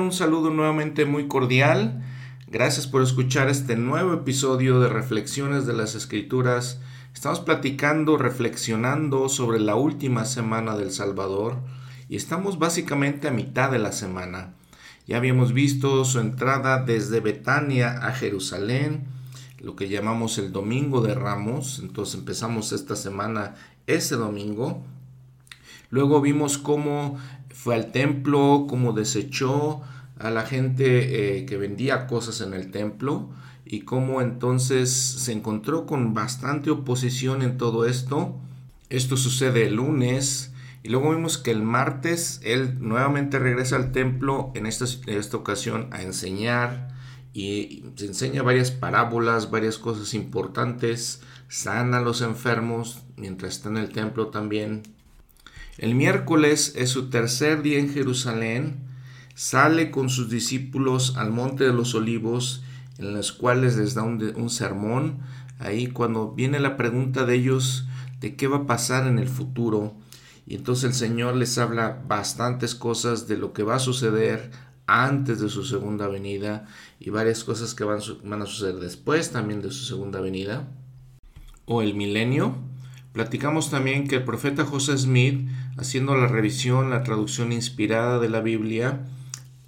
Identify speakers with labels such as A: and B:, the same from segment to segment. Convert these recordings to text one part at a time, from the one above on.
A: Un saludo nuevamente muy cordial. Gracias por escuchar este nuevo episodio de Reflexiones de las Escrituras. Estamos platicando, reflexionando sobre la última semana del Salvador y estamos básicamente a mitad de la semana. Ya habíamos visto su entrada desde Betania a Jerusalén, lo que llamamos el Domingo de Ramos. Entonces empezamos esta semana ese domingo. Luego vimos cómo fue al templo, cómo desechó a la gente eh, que vendía cosas en el templo y cómo entonces se encontró con bastante oposición en todo esto. Esto sucede el lunes y luego vimos que el martes él nuevamente regresa al templo en esta, en esta ocasión a enseñar y se enseña varias parábolas, varias cosas importantes, sana a los enfermos mientras está en el templo también el miércoles es su tercer día en Jerusalén. Sale con sus discípulos al Monte de los Olivos, en los cuales les da un, sermón. Ahí cuando viene la pregunta de ellos de qué va a pasar en el futuro. Y entonces el Señor les habla bastantes cosas de lo que va a suceder antes de su segunda venida y varias cosas que van, van a suceder después también de su segunda venida. O el milenio. Platicamos también que el profeta José Smith haciendo la revisión, la traducción inspirada de la Biblia,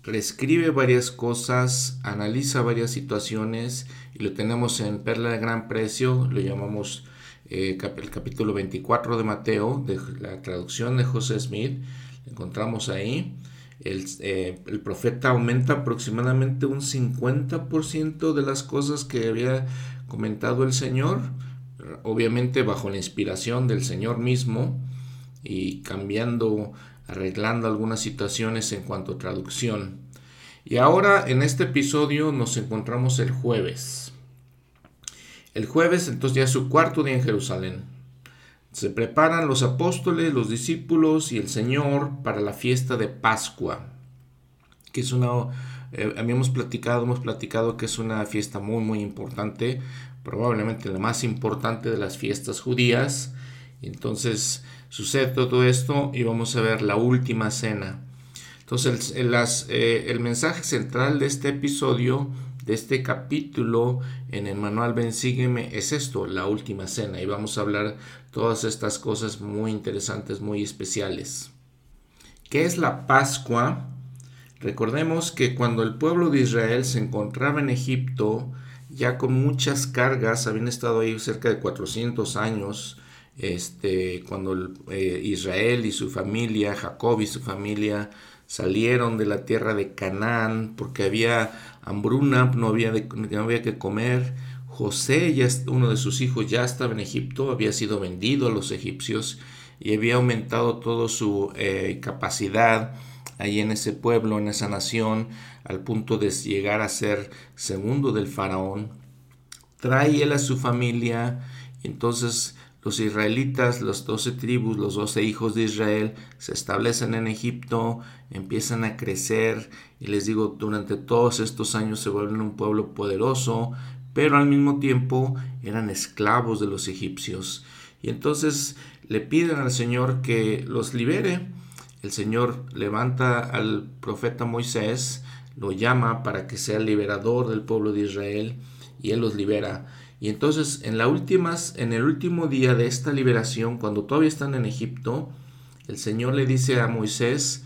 A: reescribe varias cosas, analiza varias situaciones y lo tenemos en Perla de Gran Precio, lo llamamos eh, el capítulo 24 de Mateo, de la traducción de José Smith, lo encontramos ahí. El, eh, el, profeta aumenta aproximadamente un 50% de las cosas que había comentado el Señor, obviamente bajo la inspiración del Señor mismo y cambiando, arreglando algunas situaciones en cuanto a traducción. Y ahora en este episodio nos encontramos el jueves. El jueves entonces ya es su cuarto día en Jerusalén. Se preparan los apóstoles, los discípulos y el Señor para la fiesta de Pascua, que es una, eh, habíamos platicado, hemos platicado que es una fiesta muy muy importante, probablemente la más importante de las fiestas judías. Entonces sucede todo esto y vamos a ver la última cena. Entonces el, eh, el mensaje central de este episodio, de este capítulo en el manual Ven Sígueme es esto, la última cena. Y vamos a hablar todas estas cosas muy interesantes, muy especiales. ¿Qué es la Pascua? Recordemos que cuando el pueblo de Israel se encontraba en Egipto, ya con muchas cargas, habían estado ahí cerca de 400 años, este, cuando eh, Israel y su familia, Jacob y su familia salieron de la tierra de Canaán porque había hambruna, no había, que comer. José, uno de sus hijos, ya estaba en Egipto, había sido vendido a los egipcios y había aumentado toda su eh, capacidad ahí en ese pueblo, en esa nación, al punto de llegar a ser segundo del faraón. Trae él a su familia, entonces los israelitas, los doce tribus, los doce hijos de Israel, se establecen en Egipto, empiezan a crecer y les digo, durante todos estos años se vuelven un pueblo poderoso, pero al mismo tiempo eran esclavos de los egipcios. Y entonces le piden al Señor que los libere. El Señor levanta al profeta Moisés, lo llama para que sea liberador del pueblo de Israel y él los libera. Y entonces en, la últimas, en el último día de esta liberación, cuando todavía están en Egipto, el Señor le dice a Moisés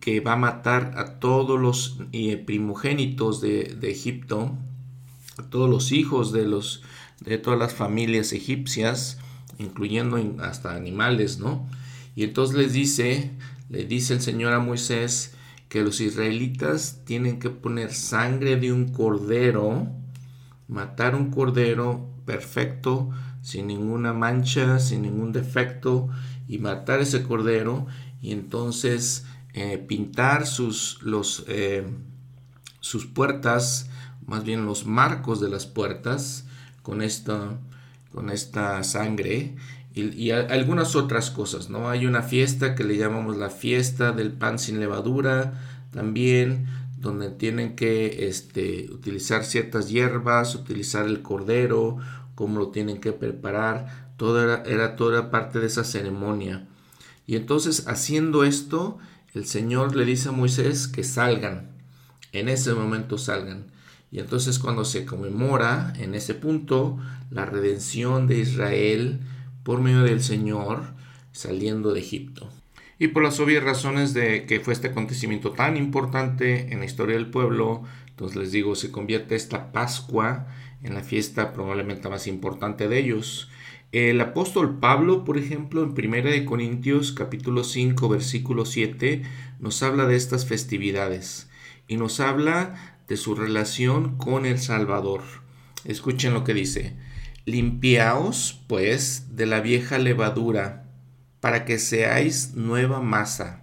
A: que va a matar a todos los eh, primogénitos de, Egipto, a todos los hijos de, los, de todas las familias egipcias, incluyendo hasta animales, ¿no? Y entonces les dice, le dice el Señor a Moisés que los israelitas tienen que poner sangre de un cordero, matar un cordero perfecto, sin ninguna mancha, sin ningún defecto, y matar ese cordero, y entonces eh, pintar sus, los, eh, sus puertas, más bien los marcos de las puertas, con esta, con esta sangre, y, algunas otras cosas, ¿no? Hay una fiesta que le llamamos la fiesta del pan sin levadura, también donde tienen que este, utilizar ciertas hierbas, utilizar el cordero, cómo lo tienen que preparar, todo era, era toda parte de esa ceremonia. Y entonces haciendo esto, el Señor le dice a Moisés que salgan, en ese momento salgan. Y entonces cuando se conmemora en ese punto la redención de Israel por medio del Señor saliendo de Egipto. Y por las obvias razones de que fue este acontecimiento tan importante en la historia del pueblo, entonces les digo, se convierte esta Pascua en la fiesta probablemente más importante de ellos. El apóstol Pablo, por ejemplo, en 1 Corintios capítulo 5 versículo 7, nos habla de estas festividades y nos habla de su relación con el Salvador. Escuchen lo que dice. Limpiaos, pues, de la vieja levadura, para que seáis nueva masa,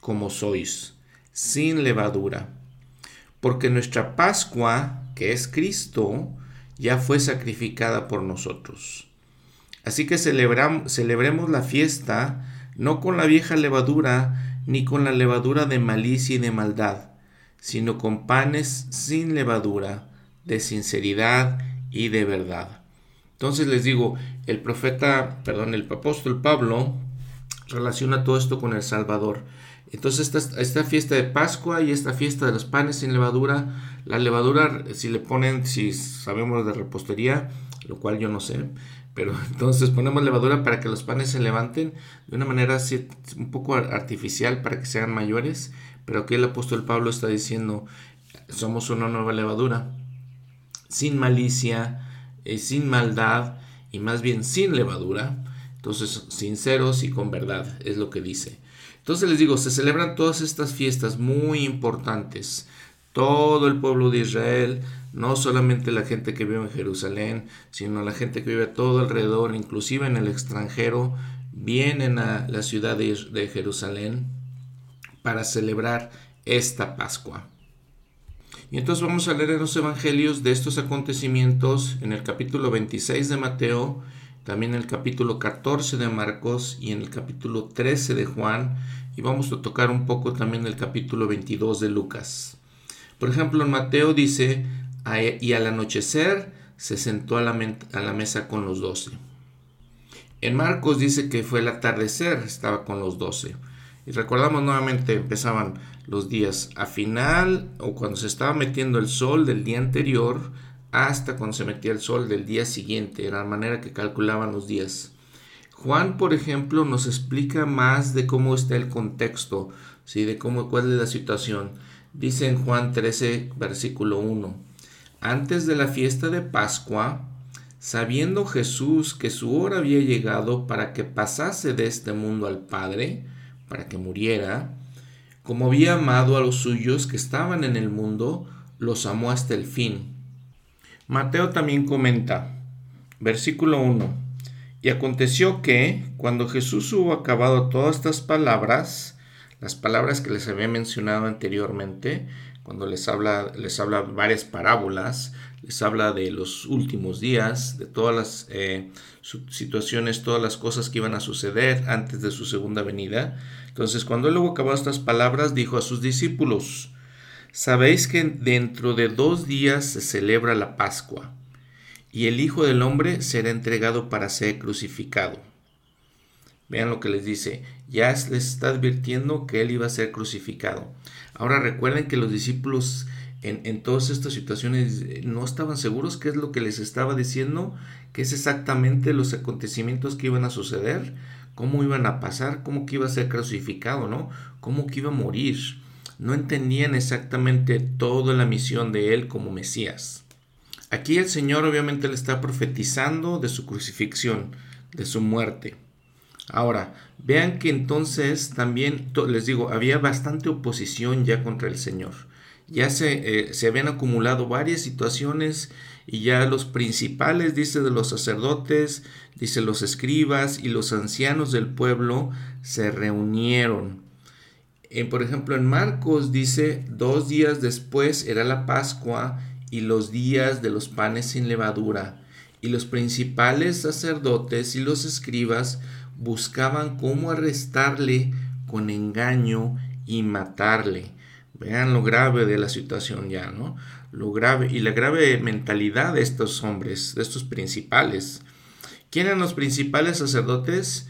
A: como sois, sin levadura. Porque nuestra Pascua, que es Cristo, ya fue sacrificada por nosotros. Así que celebremos la fiesta no con la vieja levadura, ni con la levadura de malicia y de maldad, sino con panes sin levadura, de sinceridad y de verdad. Entonces les digo, el profeta, perdón, el apóstol Pablo relaciona todo esto con el Salvador. Entonces esta, esta, fiesta de Pascua y esta fiesta de los panes sin levadura, la levadura si le ponen, si sabemos de repostería, lo cual yo no sé, pero entonces ponemos levadura para que los panes se levanten de una manera un poco artificial para que sean mayores pero aquí el apóstol Pablo está diciendo, somos una nueva levadura, sin malicia, eh, sin maldad y más bien sin levadura. Entonces, sinceros y con verdad, es lo que dice. Entonces les digo, se celebran todas estas fiestas muy importantes. Todo el pueblo de Israel, no solamente la gente que vive en Jerusalén, sino la gente que vive todo alrededor, inclusive en el extranjero, vienen a la ciudad de Jerusalén para celebrar esta Pascua. Y entonces vamos a leer en los Evangelios de estos acontecimientos en el capítulo 26 de Mateo, también en el capítulo 14 de Marcos y en el capítulo 13 de Juan, y vamos a tocar un poco también el capítulo 22 de Lucas. Por ejemplo, en Mateo dice, y al anochecer se sentó a la, a la mesa con los doce. En Marcos dice que fue el atardecer, estaba con los doce. Y recordamos nuevamente, empezaban los días a final o cuando se estaba metiendo el sol del día anterior hasta cuando se metía el sol del día siguiente, era la manera que calculaban los días. Juan, por ejemplo, nos explica más de cómo está el contexto, ¿sí? de cómo, cuál es la situación. Dice en Juan 13, versículo 1, antes de la fiesta de Pascua, sabiendo Jesús que su hora había llegado para que pasase de este mundo al Padre, para que muriera, como había amado a los suyos que estaban en el mundo, los amó hasta el fin. Mateo también comenta, versículo 1, y aconteció que, cuando Jesús hubo acabado todas estas palabras, las palabras que les había mencionado anteriormente, cuando les habla, les habla varias parábolas, les habla de los últimos días, de todas las eh, situaciones, todas las cosas que iban a suceder antes de su segunda venida. Entonces, cuando él hubo acabado estas palabras, dijo a sus discípulos, Sabéis que dentro de dos días se celebra la Pascua, y el Hijo del Hombre será entregado para ser crucificado. Vean lo que les dice, ya les está advirtiendo que él iba a ser crucificado. Ahora recuerden que los discípulos en, todas estas situaciones eh, no estaban seguros qué es lo que les estaba diciendo, qué es exactamente los acontecimientos que iban a suceder, cómo iban a pasar, cómo que iba a ser crucificado, ¿no? Cómo que iba a morir. No entendían exactamente toda la misión de él como Mesías. Aquí el Señor obviamente le está profetizando de su crucifixión, de su muerte. Ahora, vean que entonces también, les digo, había bastante oposición ya contra el Señor ya se, eh, se habían acumulado varias situaciones y ya los principales, dice de los sacerdotes, dice los escribas y los ancianos del pueblo se reunieron. Por ejemplo, en Marcos dice, dos días después era la Pascua y los días de los panes sin levadura, y los principales sacerdotes y los escribas buscaban cómo arrestarle con engaño y matarle. Vean lo grave de la situación ya, ¿no? Lo grave y la grave mentalidad de estos hombres, de estos principales. ¿Quién eran los principales sacerdotes?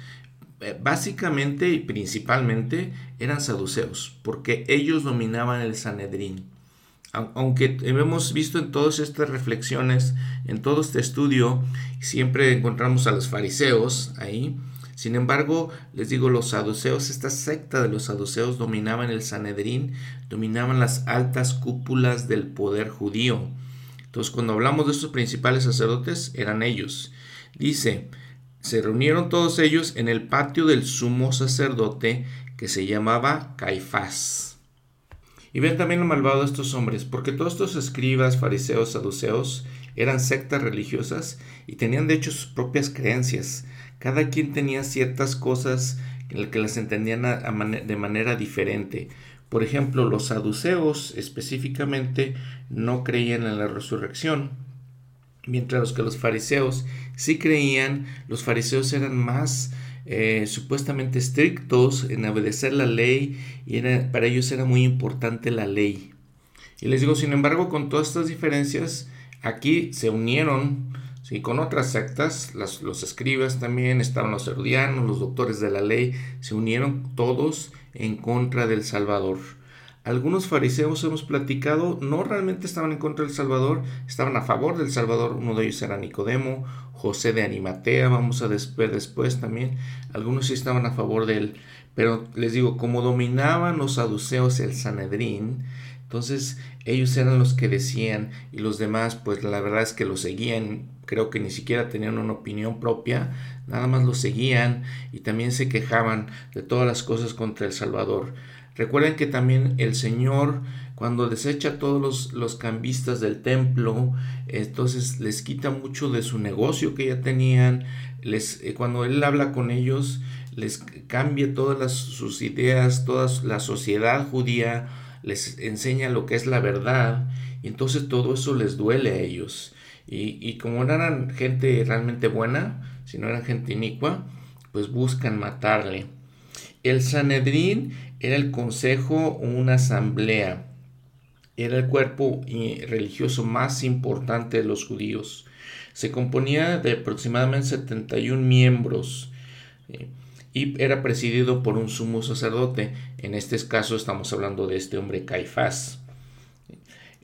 A: eh, básicamente y principalmente eran saduceos, porque ellos dominaban el Sanedrín. Aunque hemos visto en todas estas reflexiones, en todo este estudio, siempre encontramos a los fariseos ahí. Sin embargo, les digo, los saduceos, esta secta de los saduceos dominaban el Sanedrín, dominaban las altas cúpulas del poder judío. Entonces, cuando hablamos de estos principales sacerdotes, eran ellos. Dice, se reunieron todos ellos en el patio del sumo sacerdote que se llamaba Caifás. Y ven también lo malvado de estos hombres, porque todos estos escribas, fariseos, saduceos eran sectas religiosas y tenían de hecho sus propias creencias. Cada quien tenía ciertas cosas que las entendían de manera diferente. Por ejemplo, los saduceos específicamente no creían en la resurrección, mientras que los fariseos sí creían, los fariseos eran más eh, supuestamente estrictos en obedecer la ley y para ellos era muy importante la ley. Y les digo, sin embargo, con todas estas diferencias, aquí se unieron ¿sí? con otras sectas, los escribas también, estaban los herodianos, los doctores de la ley, se unieron todos en contra del Salvador. Algunos fariseos hemos platicado, no realmente estaban en contra del Salvador, estaban a favor del Salvador. Uno de ellos era Nicodemo, José de Animatea, vamos a ver después también. Algunos sí estaban a favor de él. Pero les digo, como dominaban los saduceos el Sanedrín, entonces ellos eran los que decían y los demás pues la verdad es que lo seguían, creo que ni siquiera tenían una opinión propia, nada más lo seguían y también se quejaban de todas las cosas contra el Salvador. Recuerden que también el Señor, cuando desecha a todos los, cambistas del templo, entonces les quita mucho de su negocio que ya tenían. Les, eh, cuando Él habla con ellos, les cambia todas sus ideas, toda la sociedad judía, les enseña lo que es la verdad. Y entonces todo eso les duele a ellos. Y, y como no eran gente realmente buena, si no eran gente inicua, pues buscan matarle. El Sanedrín era el consejo o una asamblea. Era el cuerpo religioso más importante de los judíos. Se componía de aproximadamente 71 miembros eh, y era presidido por un sumo sacerdote. En este caso estamos hablando de este hombre Caifás.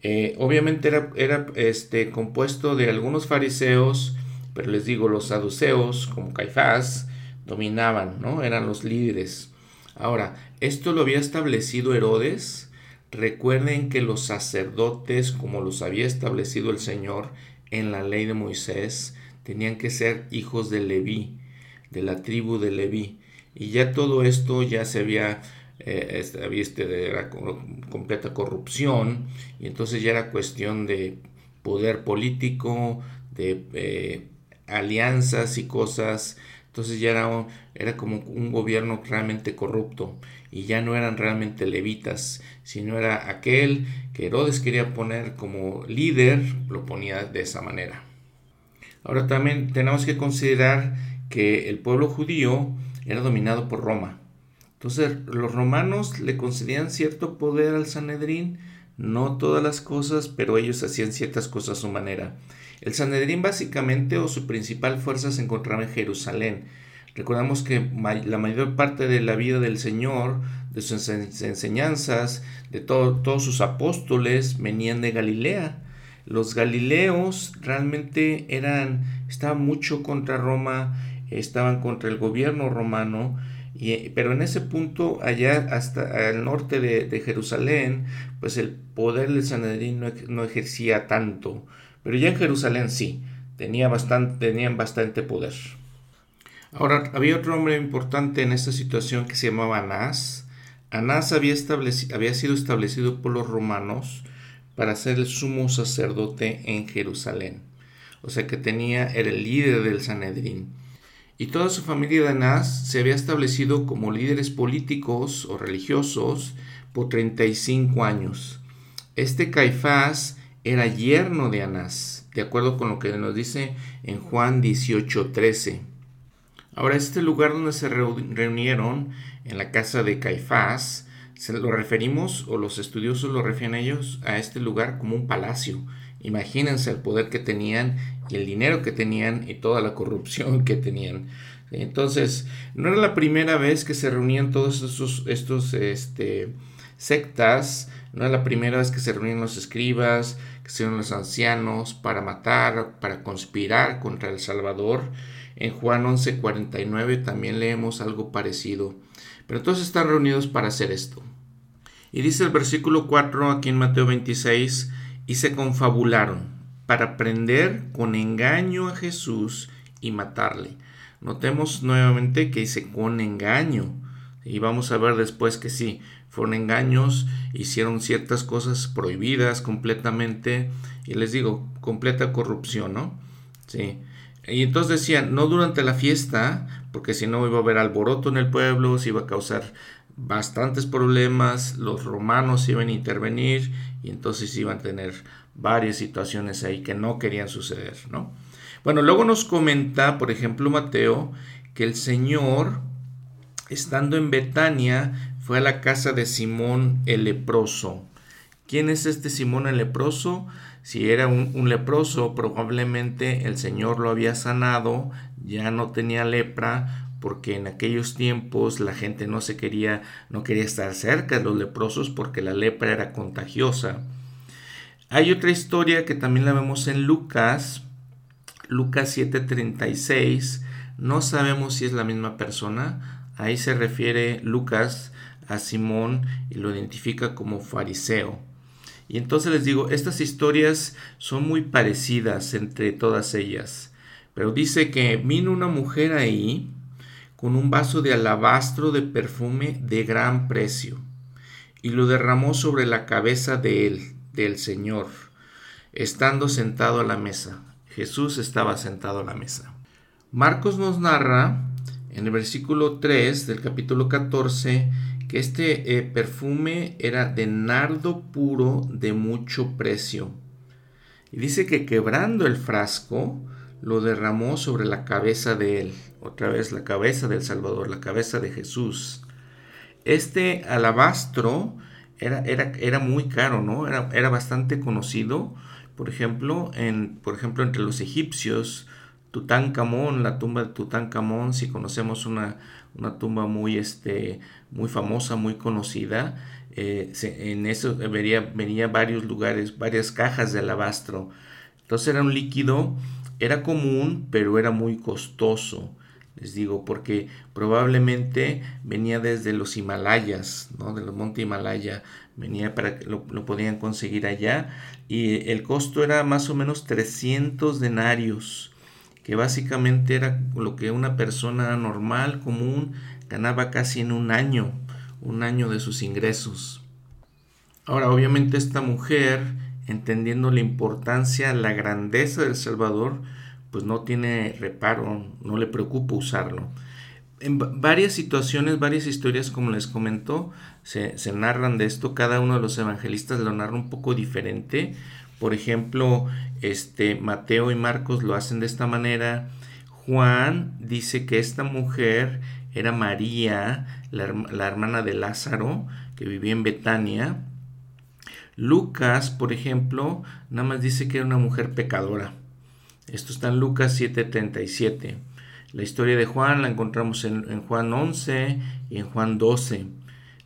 A: Eh, obviamente era, era este, compuesto de algunos fariseos, pero les digo, los saduceos, como Caifás, dominaban, ¿no? Eran los líderes. Ahora, esto lo había establecido Herodes. Recuerden que los sacerdotes, como los había establecido el Señor en la ley de Moisés, tenían que ser hijos de Leví, de la tribu de Leví. Y ya todo esto ya se había, eh, había este, era completa corrupción, y entonces ya era cuestión de poder político, de eh, alianzas y cosas entonces ya era, era como un gobierno realmente corrupto y ya no eran realmente levitas, sino era aquel que Herodes quería poner como líder, lo ponía de esa manera. Ahora también tenemos que considerar que el pueblo judío era dominado por Roma. Entonces los romanos le concedían cierto poder al Sanedrín, no todas las cosas, pero ellos hacían ciertas cosas a su manera. El Sanedrín básicamente o su principal fuerza se encontraba en Jerusalén. Recordamos que la mayor parte de la vida del Señor, de sus enseñanzas, de todos sus apóstoles, venían de Galilea. Los galileos realmente eran, estaban mucho contra Roma, estaban contra el gobierno romano, y, pero en ese punto, allá hasta el norte de, Jerusalén, pues el poder del Sanedrín no, no ejercía tanto. Pero ya en Jerusalén sí, tenía bastante, tenían bastante poder. Ahora, había otro hombre importante en esta situación que se llamaba Anás. Anás había, sido establecido por los romanos para ser el sumo sacerdote en Jerusalén. O sea que tenía, era el líder del Sanedrín. Y toda su familia de Anás se había establecido como líderes políticos o religiosos por 35 años. Este Caifás era yerno de Anás, de acuerdo con lo que nos dice en Juan 18:13. Ahora, este lugar donde se reunieron, en la casa de Caifás, se lo referimos, o los estudiosos lo refieren a ellos, a este lugar como un palacio. Imagínense el poder que tenían y el dinero que tenían y toda la corrupción que tenían. Entonces, no era la primera vez que se reunían todos estos, estos sectas, no era la primera vez que se reunían los escribas, que se reunían los ancianos para matar, para conspirar contra el Salvador. En Juan 11:49 también leemos algo parecido. Pero todos están reunidos para hacer esto. Y dice el versículo 4 aquí en Mateo 26, y se confabularon para prender con engaño a Jesús y matarle. Notemos nuevamente que dice con engaño. Y vamos a ver después que sí, fueron engaños, hicieron ciertas cosas prohibidas completamente. Y les digo, completa corrupción, ¿no? Sí. Y entonces decían, no durante la fiesta, porque si no iba a haber alboroto en el pueblo, se iba a causar bastantes problemas, los romanos iban a intervenir y entonces iban a tener varias situaciones ahí que no querían suceder, ¿no? Bueno, luego nos comenta, por ejemplo, Mateo, que el Señor, estando en Betania, fue a la casa de Simón el leproso. ¿Quién es este Simón el leproso? Si era un, leproso, probablemente el Señor lo había sanado, ya no tenía lepra, porque en aquellos tiempos la gente no se quería, no quería estar cerca de los leprosos porque la lepra era contagiosa. Hay otra historia que también la vemos en Lucas, Lucas 7:36, no sabemos si es la misma persona, ahí se refiere Lucas a Simón y lo identifica como fariseo. Y entonces les digo, estas historias son muy parecidas entre todas ellas. Pero dice que vino una mujer ahí con un vaso de alabastro de perfume de gran precio y lo derramó sobre la cabeza de él, del Señor, estando sentado a la mesa. Jesús estaba sentado a la mesa. Marcos nos narra en el versículo 3 del capítulo 14 este eh, perfume era de nardo puro de mucho precio. Y dice que quebrando el frasco, lo derramó sobre la cabeza de él. Otra vez la cabeza del Salvador, la cabeza de Jesús. Este alabastro era, era, era muy caro, ¿no? Era, era, bastante conocido. Por ejemplo, en, por ejemplo, entre los egipcios, Tutankamón, la tumba de Tutankamón, si conocemos una, una tumba muy, este, muy famosa, muy conocida. Eh, en eso venía, venía varios lugares, varias cajas de alabastro. Entonces era un líquido, era común, pero era muy costoso. Les digo, porque probablemente venía desde los Himalayas, ¿no? De los montes Himalaya, venía para que lo, lo podían conseguir allá. Y el costo era más o menos 300 denarios que básicamente era lo que una persona normal, común, ganaba casi en un año, un año de sus ingresos. Ahora, obviamente esta mujer, entendiendo la importancia, la grandeza del Salvador, pues no tiene reparo, no le preocupa usarlo. En varias situaciones, varias historias, como les comentó, se, se narran de esto. Cada uno de los evangelistas lo narra un poco diferente. Por ejemplo, este, Mateo y Marcos lo hacen de esta manera. Juan dice que esta mujer era María, la, la hermana de Lázaro, que vivía en Betania. Lucas, por ejemplo, nada más dice que era una mujer pecadora. Esto está en Lucas 7:37. La historia de Juan la encontramos en, en, Juan 11 y en Juan 12.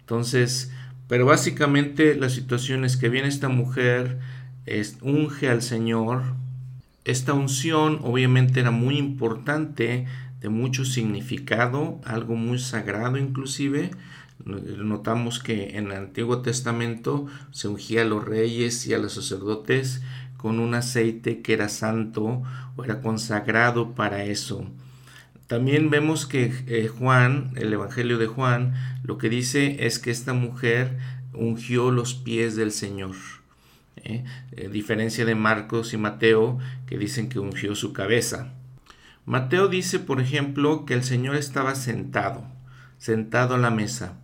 A: Entonces, pero básicamente la situación es que viene esta mujer, es, unge al Señor. Esta unción obviamente era muy importante, de mucho significado, algo muy sagrado inclusive. Notamos que en el Antiguo Testamento se ungía a los reyes y a los sacerdotes con un aceite que era santo o era consagrado para eso. También vemos que eh, Juan, el Evangelio de Juan, lo que dice es que esta mujer ungió los pies del Señor. ¿Eh? Eh, diferencia de Marcos y Mateo que dicen que ungió su cabeza. Mateo dice, por ejemplo, que el Señor estaba sentado, sentado a la mesa.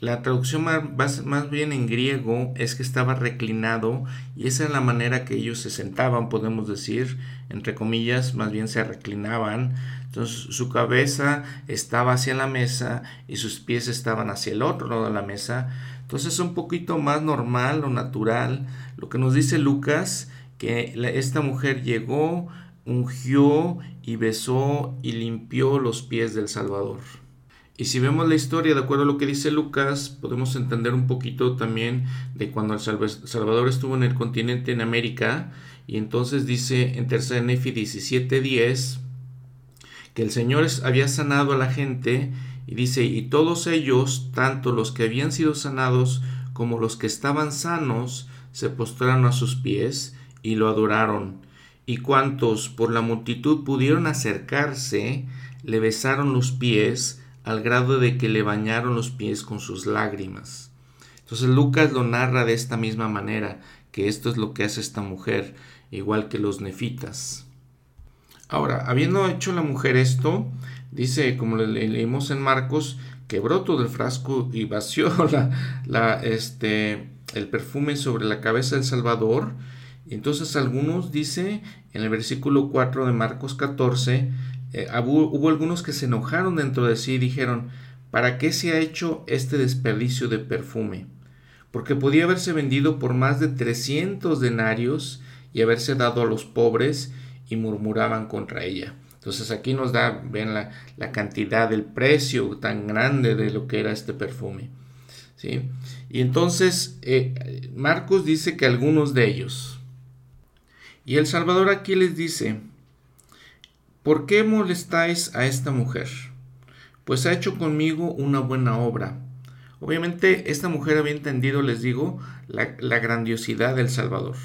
A: La traducción más, más, bien en griego es que estaba reclinado y esa es la manera que ellos se sentaban, podemos decir, entre comillas, más bien se reclinaban. Entonces su cabeza estaba hacia la mesa y sus pies estaban hacia el otro lado de la mesa. Entonces es un poquito más normal o natural lo que nos dice Lucas, que esta mujer llegó, ungió y besó y limpió los pies del Salvador. Y si vemos la historia de acuerdo a lo que dice Lucas, podemos entender un poquito también de cuando el Salvador estuvo en el continente en América. Y entonces dice en 3 Nefi 17:10 que el Señor había sanado a la gente y dice, y todos ellos, tanto los que habían sido sanados como los que estaban sanos, se postraron a sus pies y lo adoraron. Y cuantos por la multitud pudieron acercarse, le besaron los pies, al grado de que le bañaron los pies con sus lágrimas. Entonces Lucas lo narra de esta misma manera, que esto es lo que hace esta mujer, igual que los nefitas. Ahora, habiendo hecho la mujer esto, dice, como le leímos en Marcos, quebró todo el frasco y vació la, este, el perfume sobre la cabeza del Salvador. Entonces algunos, dice en el versículo 4 de Marcos 14, eh, hubo, algunos que se enojaron dentro de sí y dijeron, ¿para qué se ha hecho este desperdicio de perfume? Porque podía haberse vendido por más de 300 denarios y haberse dado a los pobres y murmuraban contra ella. Entonces aquí nos da, ven la, cantidad, el precio tan grande de lo que era este perfume. ¿sí? Y entonces eh, Marcos dice que algunos de ellos. Y el Salvador aquí les dice, ¿Por qué molestáis a esta mujer? Pues ha hecho conmigo una buena obra. Obviamente esta mujer había entendido, les digo, la, grandiosidad del Salvador.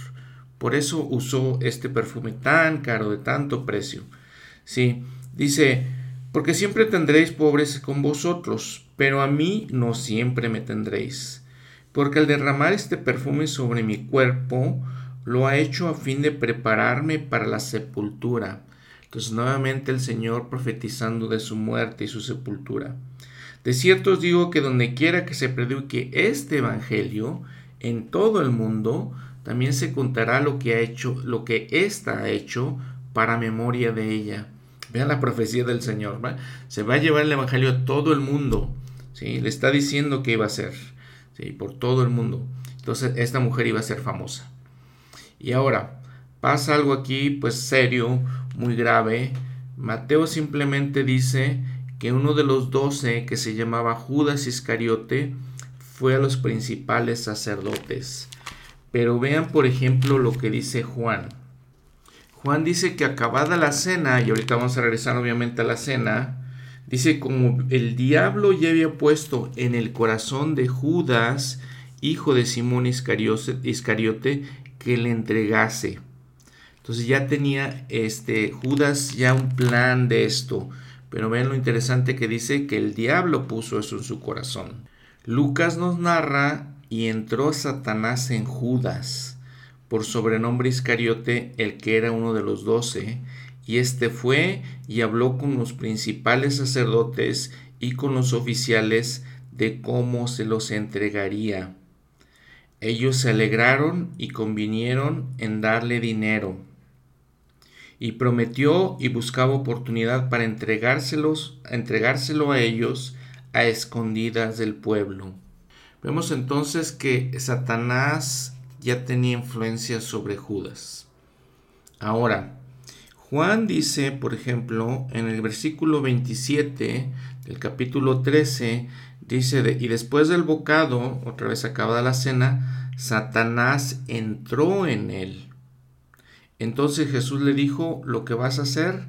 A: Por eso usó este perfume tan caro, de tanto precio. Sí, dice, porque siempre tendréis pobres con vosotros, pero a mí no siempre me tendréis. Porque al derramar este perfume sobre mi cuerpo, lo ha hecho a fin de prepararme para la sepultura entonces nuevamente el Señor profetizando de su muerte y su sepultura. De cierto os digo que donde quiera que se predique este evangelio en todo el mundo, también se contará lo que ha hecho, lo que ésta ha hecho para memoria de ella. Vean la profecía del Señor, Se va a llevar el evangelio a todo el mundo, ¿sí? Le está diciendo que iba a ser. Por todo el mundo. Entonces esta mujer iba a ser famosa. Y ahora, pasa algo aquí, pues serio, muy grave. Mateo simplemente dice que uno de los doce, que se llamaba Judas Iscariote, fue a los principales sacerdotes. Pero vean, por ejemplo, lo que dice Juan. Juan dice que acabada la cena, y ahorita vamos a regresar obviamente a la cena, dice como el diablo ya había puesto en el corazón de Judas, hijo de Simón Iscariote, que le entregase. Entonces ya tenía este Judas ya un plan de esto. Pero ven lo interesante que dice que el diablo puso eso en su corazón. Lucas nos narra y entró Satanás en Judas, por sobrenombre Iscariote, el que era uno de los doce, y éste fue y habló con los principales sacerdotes y con los oficiales de cómo se los entregaría. Ellos se alegraron y convinieron en darle dinero y prometió y buscaba oportunidad para entregárselos, entregárselo a ellos a escondidas del pueblo. Vemos entonces que Satanás ya tenía influencia sobre Judas. Ahora, Juan dice, por ejemplo, en el versículo 27 del capítulo 13, dice, y después del bocado, otra vez acabada la cena, Satanás entró en él. Entonces Jesús le dijo, lo que vas a hacer,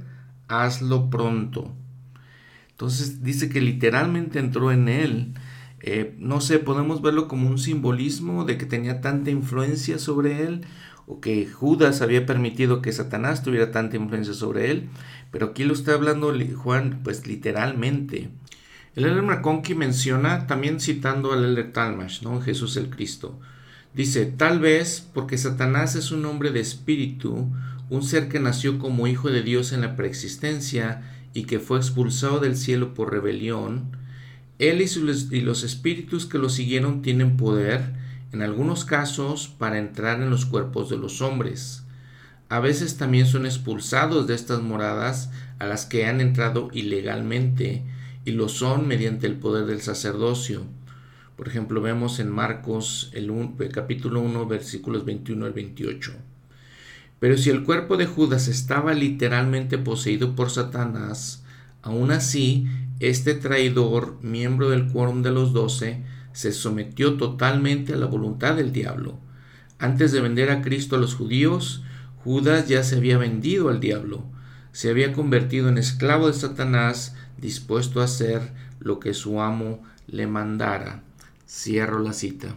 A: hazlo pronto. Entonces dice que literalmente entró en él. Eh, no sé, podemos verlo como un simbolismo de que tenía tanta influencia sobre él o que Judas había permitido que Satanás tuviera tanta influencia sobre él. Pero aquí lo está hablando Juan, pues literalmente. El Elder McConkie menciona, también citando al Elder Talmash, ¿no? Jesús el Cristo. Dice, tal vez porque Satanás es un hombre de espíritu, un ser que nació como hijo de Dios en la preexistencia y que fue expulsado del cielo por rebelión, él y, los espíritus que lo siguieron tienen poder, en algunos casos, para entrar en los cuerpos de los hombres. A veces también son expulsados de estas moradas a las que han entrado ilegalmente, y lo son mediante el poder del sacerdocio por ejemplo, vemos en Marcos el, capítulo 1, versículos 21 al 28. Pero si el cuerpo de Judas estaba literalmente poseído por Satanás, aún así, este traidor, miembro del quórum de los doce, se sometió totalmente a la voluntad del diablo. Antes de vender a Cristo a los judíos, Judas ya se había vendido al diablo, se había convertido en esclavo de Satanás, dispuesto a hacer lo que su amo le mandara. Cierro la cita.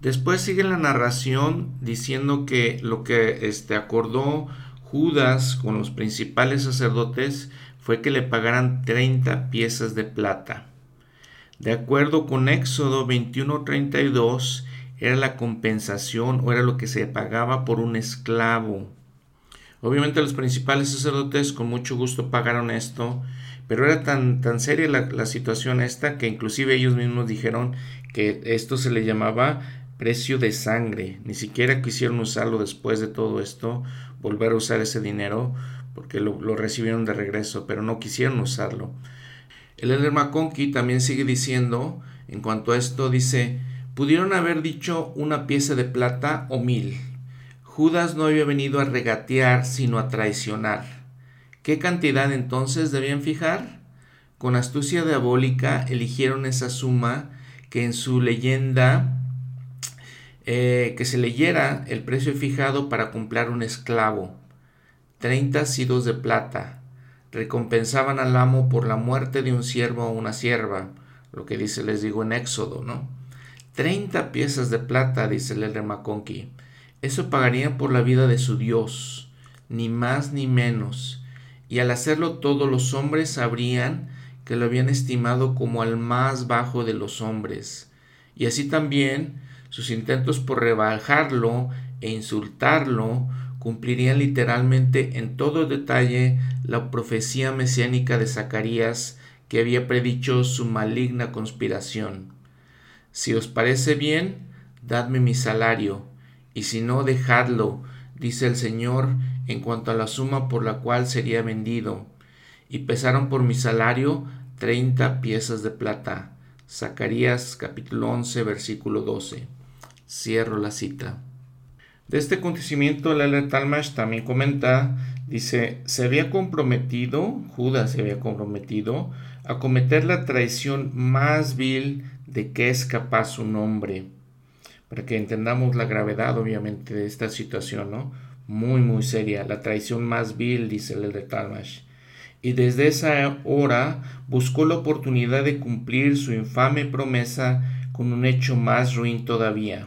A: Después sigue la narración diciendo que lo que este, acordó Judas con los principales sacerdotes fue que le pagaran 30 piezas de plata. De acuerdo con Éxodo 21:32, era la compensación o era lo que se pagaba por un esclavo. Obviamente los principales sacerdotes con mucho gusto pagaron esto, pero era tan, tan seria la, la situación esta que inclusive ellos mismos dijeron que esto se le llamaba precio de sangre. Ni siquiera quisieron usarlo después de todo esto, volver a usar ese dinero, porque lo, recibieron de regreso, pero no quisieron usarlo. El Elder McConkie también sigue diciendo, en cuanto a esto, dice, pudieron haber dicho una pieza de plata o mil. Judas no había venido a regatear, sino a traicionar. ¿Qué cantidad entonces debían fijar? Con astucia diabólica eligieron esa suma que en su leyenda eh, que se leyera el precio fijado para comprar un esclavo, treinta sidos de plata, recompensaban al amo por la muerte de un siervo o una sierva, lo que dice, les digo en Éxodo, ¿no? Treinta piezas de plata, dice el McConkie, eso pagarían por la vida de su Dios, ni más ni menos, y al hacerlo todos los hombres sabrían que lo habían estimado como al más bajo de los hombres, y así también sus intentos por rebajarlo e insultarlo cumplirían literalmente en todo detalle la profecía mesiánica de Zacarías que había predicho su maligna conspiración. Si os parece bien, dadme mi salario, y si no, dejadlo, dice el Señor, en cuanto a la suma por la cual sería vendido. Y pesaron por mi salario treinta piezas de plata. Zacarías capítulo 11 versículo 12. Cierro la cita. De este acontecimiento, Lele Talmash también comenta, dice, se había comprometido, Judas se había comprometido, a cometer la traición más vil de que es capaz un hombre. Para que entendamos la gravedad, obviamente, de esta situación, ¿no? Muy, muy seria. La traición más vil, dice Lele Talmash. Y desde esa hora buscó la oportunidad de cumplir su infame promesa con un hecho más ruin todavía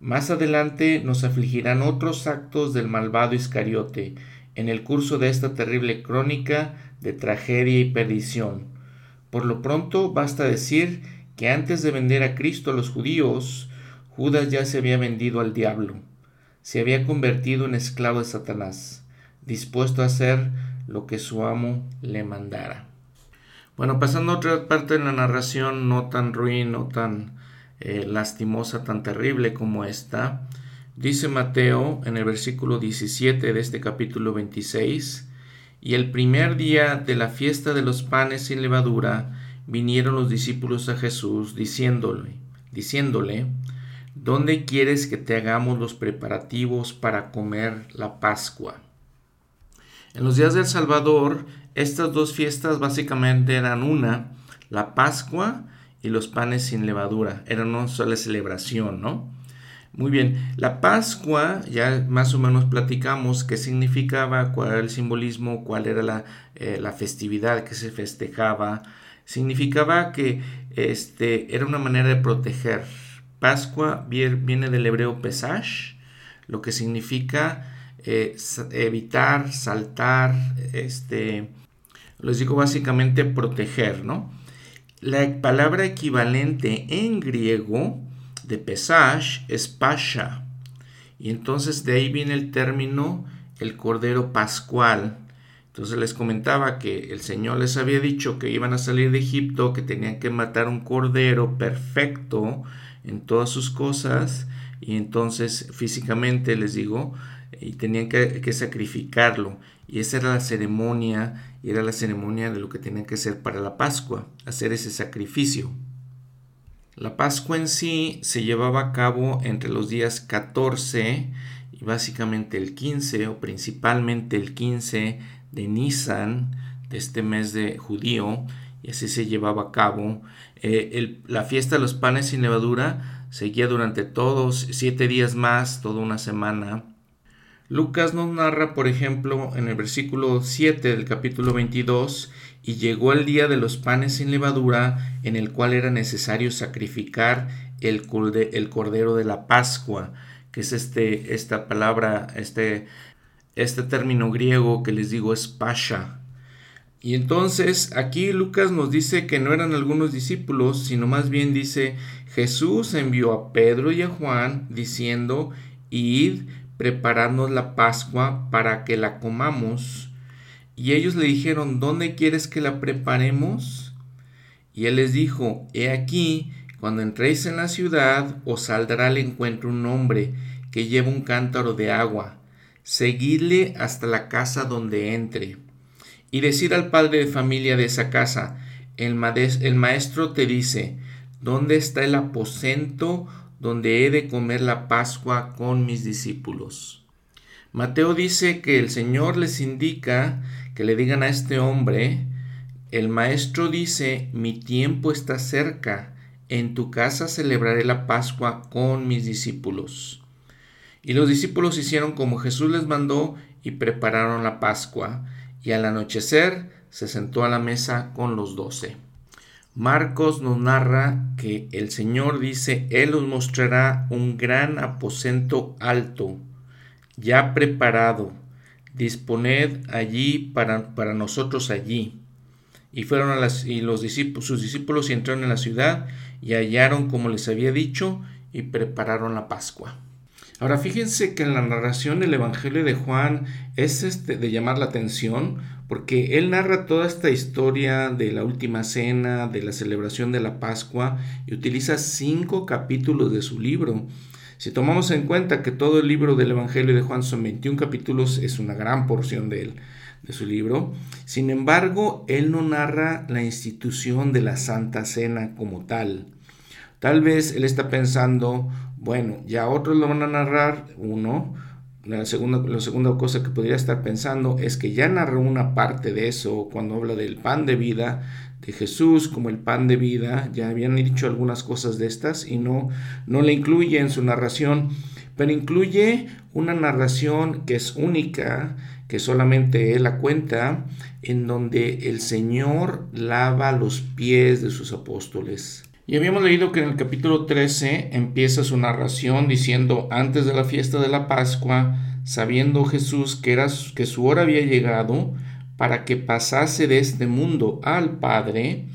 A: más adelante nos afligirán otros actos del malvado Iscariote en el curso de esta terrible crónica de tragedia y perdición. Por lo pronto basta decir que antes de vender a Cristo a los judíos, Judas ya se había vendido al diablo, se había convertido en esclavo de Satanás, dispuesto a hacer lo que su amo le mandara. Bueno, pasando a otra parte de la narración, no tan ruin, no tan eh, lastimosa, tan terrible como esta. Dice Mateo en el versículo 17 de este capítulo 26, y el primer día de la fiesta de los panes sin levadura, vinieron los discípulos a Jesús diciéndole, diciéndole, ¿dónde quieres que te hagamos los preparativos para comer la Pascua? En los días del Salvador, estas dos fiestas básicamente eran una, la Pascua y los panes sin levadura. Era una sola celebración, ¿no? Muy bien, la Pascua, ya más o menos platicamos qué significaba, cuál era el simbolismo, cuál era la, eh, la festividad que se festejaba. Significaba que este, era una manera de proteger. Pascua viene del hebreo pesash, lo que significa eh, evitar, saltar, este, les digo básicamente proteger, ¿no? La palabra equivalente en griego de Pesach es Pasha. Y entonces de ahí viene el término el cordero pascual. Entonces les comentaba que el Señor les había dicho que iban a salir de Egipto, que tenían que matar un cordero perfecto en todas sus cosas. Y entonces físicamente les digo, y tenían que, sacrificarlo. Y esa era la ceremonia, y era la ceremonia de lo que tenían que hacer para la Pascua, hacer ese sacrificio. La Pascua en sí se llevaba a cabo entre los días 14 y básicamente el 15 o principalmente el 15 de Nisan de este mes de judío y así se llevaba a cabo. Eh, la fiesta de los panes sin levadura seguía durante todos siete días más, toda una semana. Lucas nos narra, por ejemplo, en el versículo 7 del capítulo 22, y llegó el día de los panes sin levadura, en el cual era necesario sacrificar el, cordero de la Pascua, que es este, esta palabra, este, este término griego que les digo es pasha, y entonces aquí Lucas nos dice que no eran algunos discípulos, sino más bien dice, Jesús envió a Pedro y a Juan diciendo, id, prepararnos la Pascua para que la comamos. Y ellos le dijeron, ¿dónde quieres que la preparemos? Y él les dijo, he aquí, cuando entréis en la ciudad, os saldrá al encuentro un hombre que lleva un cántaro de agua. Seguidle hasta la casa donde entre y decir al padre de familia de esa casa, el, maestro te dice, ¿dónde está el aposento donde he de comer la Pascua con mis discípulos? Mateo dice que el Señor les indica que le digan a este hombre, el maestro dice, mi tiempo está cerca, en tu casa celebraré la Pascua con mis discípulos. Y los discípulos hicieron como Jesús les mandó y prepararon la Pascua y al anochecer se sentó a la mesa con los doce. Marcos nos narra que el Señor dice, Él os mostrará un gran aposento alto, ya preparado, disponed allí para, para nosotros allí. Y fueron a las, y los discípulos, sus discípulos entraron en la ciudad y hallaron como les había dicho y prepararon la Pascua. Ahora fíjense que en la narración del Evangelio de Juan es este de llamar la atención porque él narra toda esta historia de la última cena, de la celebración de la Pascua y utiliza cinco capítulos de su libro. Si tomamos en cuenta que todo el libro del Evangelio de Juan son 21 capítulos, es una gran porción de él, de su libro. Sin embargo, él no narra la institución de la Santa Cena como tal. Tal vez él está pensando, bueno, ya otros lo van a narrar, uno. La segunda, la segunda cosa que podría estar pensando es que ya narró una parte de eso cuando habla del pan de vida, de Jesús como el pan de vida. Ya habían dicho algunas cosas de estas y no, no le incluye en su narración, pero incluye una narración que es única, que solamente él la cuenta, en donde el Señor lava los pies de sus apóstoles. Y habíamos leído que en el capítulo 13 empieza su narración diciendo, antes de la fiesta de la Pascua, sabiendo Jesús que, era, que su hora había llegado para que pasase de este mundo al Padre,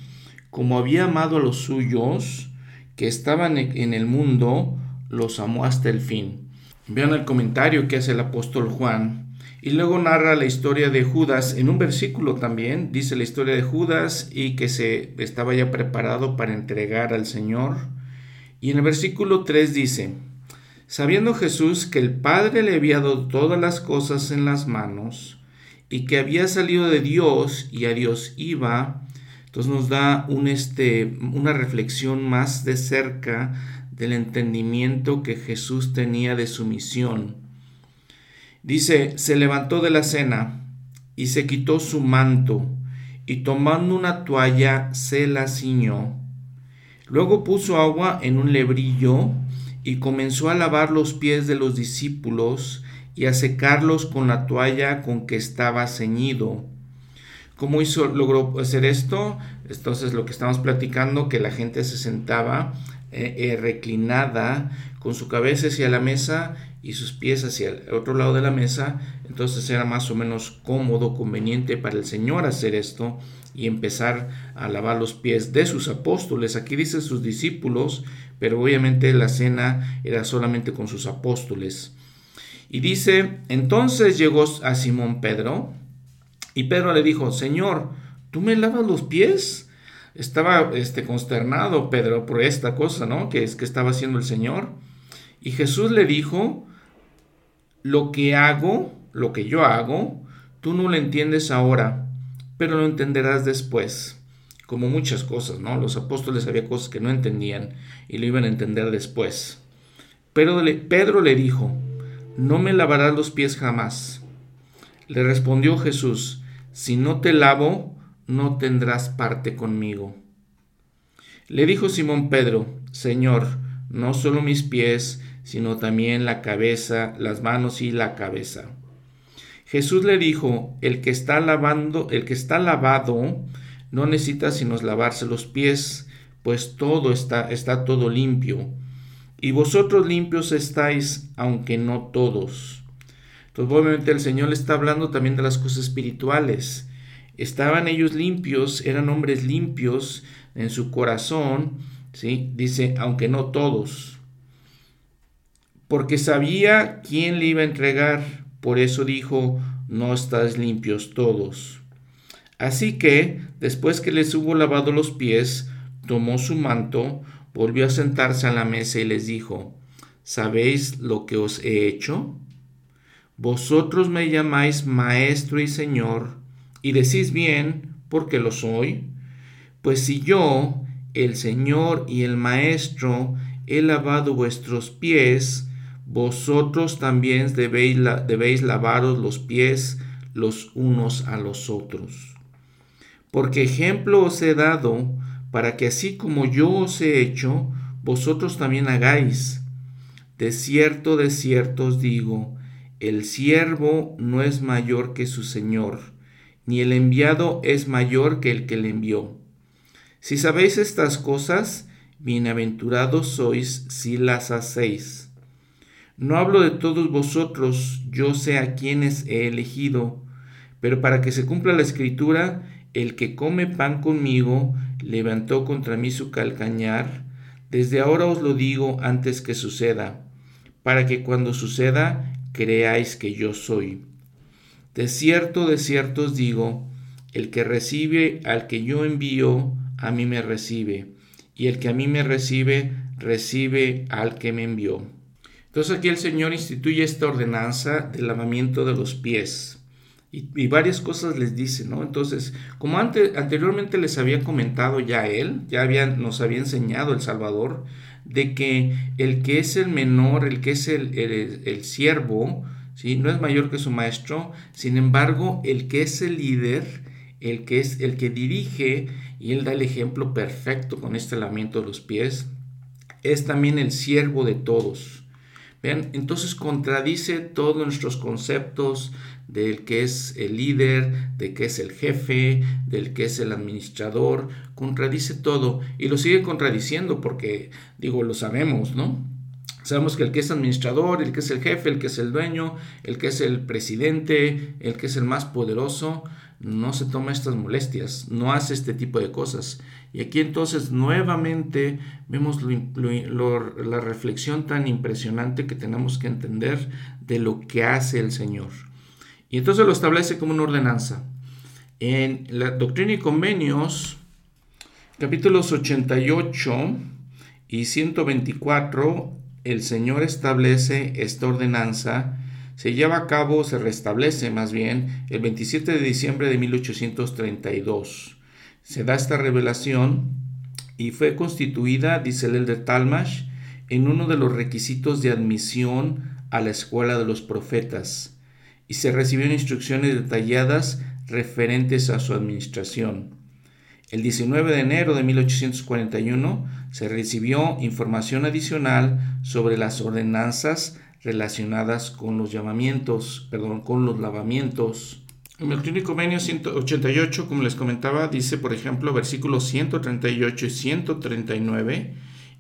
A: como había amado a los suyos que estaban en el mundo, los amó hasta el fin. Vean el comentario que hace el apóstol Juan y luego narra la historia de Judas en un versículo también, dice la historia de Judas y que se estaba ya preparado para entregar al Señor. Y en el versículo 3 dice, sabiendo Jesús que el Padre le había dado todas las cosas en las manos y que había salido de Dios y a Dios iba, entonces nos da este, una reflexión más de cerca del entendimiento que Jesús tenía de su misión Dice, se levantó de la cena y se quitó su manto y tomando una toalla se la ciñó. Luego puso agua en un lebrillo y comenzó a lavar los pies de los discípulos y a secarlos con la toalla con que estaba ceñido. ¿Cómo hizo, logró hacer esto? Entonces lo que estamos platicando, que la gente se sentaba eh, eh, reclinada con su cabeza hacia la mesa y sus pies hacia el otro lado de la mesa, entonces era más o menos cómodo, conveniente para el Señor hacer esto y empezar a lavar los pies de sus apóstoles. Aquí dice sus discípulos, pero obviamente la cena era solamente con sus apóstoles. Y dice, entonces llegó a Simón Pedro y Pedro le dijo, Señor, ¿tú me lavas los pies? Estaba este, consternado Pedro por esta cosa, ¿no? Que es que estaba haciendo el Señor. Y Jesús le dijo, lo que hago, lo que yo hago, tú no lo entiendes ahora, pero lo entenderás después. Como muchas cosas, ¿no? Los apóstoles había cosas que no entendían y lo iban a entender después. Pero Pedro le dijo, no me lavarás los pies jamás. Le respondió Jesús, si no te lavo, no tendrás parte conmigo. Le dijo Simón Pedro, Señor, no solo mis pies, sino también la cabeza, las manos y la cabeza. Jesús le dijo, el que está lavando, el que está lavado, no necesita sino lavarse los pies, pues todo está, está todo limpio. Y vosotros limpios estáis, aunque no todos. Entonces, obviamente el Señor le está hablando también de las cosas espirituales. Estaban ellos limpios, eran hombres limpios en su corazón, ¿sí? Dice, aunque no todos. Porque sabía quién le iba a entregar, por eso dijo, no estás limpios todos. Así que, después que les hubo lavado los pies, tomó su manto, volvió a sentarse a la mesa y les dijo, ¿sabéis lo que os he hecho? Vosotros me llamáis maestro y señor, y decís bien, porque lo soy. Pues si yo, el Señor y el Maestro, he lavado vuestros pies, vosotros también debéis, lavaros los pies los unos a los otros. Porque ejemplo os he dado, para que así como yo os he hecho, vosotros también hagáis. De cierto, de cierto os digo, el siervo no es mayor que su Señor ni el enviado es mayor que el que le envió. Si sabéis estas cosas, bienaventurados sois si las hacéis. No hablo de todos vosotros, yo sé a quienes he elegido, pero para que se cumpla la escritura, el que come pan conmigo levantó contra mí su calcañar. Desde ahora os lo digo antes que suceda, para que cuando suceda creáis que yo soy. De cierto, de cierto os digo, el que recibe al que yo envío, a mí me recibe, y el que a mí me recibe, recibe al que me envió. Entonces aquí el Señor instituye esta ordenanza del lavamiento de los pies. Y, varias cosas les dice, ¿no? Entonces, como anteriormente les había comentado ya él, ya nos había enseñado el Salvador, de que el que es el menor, el que es el, el siervo, no es mayor que su maestro, sin embargo, el que es el líder, el que es el que dirige, y él da el ejemplo perfecto con este lamento de los pies, es también el siervo de todos. Vean, entonces contradice todos nuestros conceptos del que es el líder, de que es el jefe, del que es el administrador, contradice todo y lo sigue contradiciendo porque, digo, lo sabemos, ¿no? Sabemos que el que es administrador, el que es el jefe, el que es el dueño, el que es el presidente, el que es el más poderoso, no se toma estas molestias, no hace este tipo de cosas. Y aquí entonces nuevamente vemos la reflexión tan impresionante que tenemos que entender de lo que hace el Señor. Y entonces lo establece como una ordenanza. En la Doctrina y Convenios, capítulos 88 y 124, el Señor establece esta ordenanza, se lleva a cabo, se restablece más bien, el 27 de diciembre de 1832. Se da esta revelación y fue constituida, dice el Elder Talmash, en uno de los requisitos de admisión a la escuela de los profetas, y se recibieron instrucciones detalladas referentes a su administración. El 19 de enero de 1841 se recibió información adicional sobre las ordenanzas relacionadas con los llamamientos, perdón, con los lavamientos. En el Clínico Convenio 188, como les comentaba, dice, por ejemplo, versículos 138 y 139,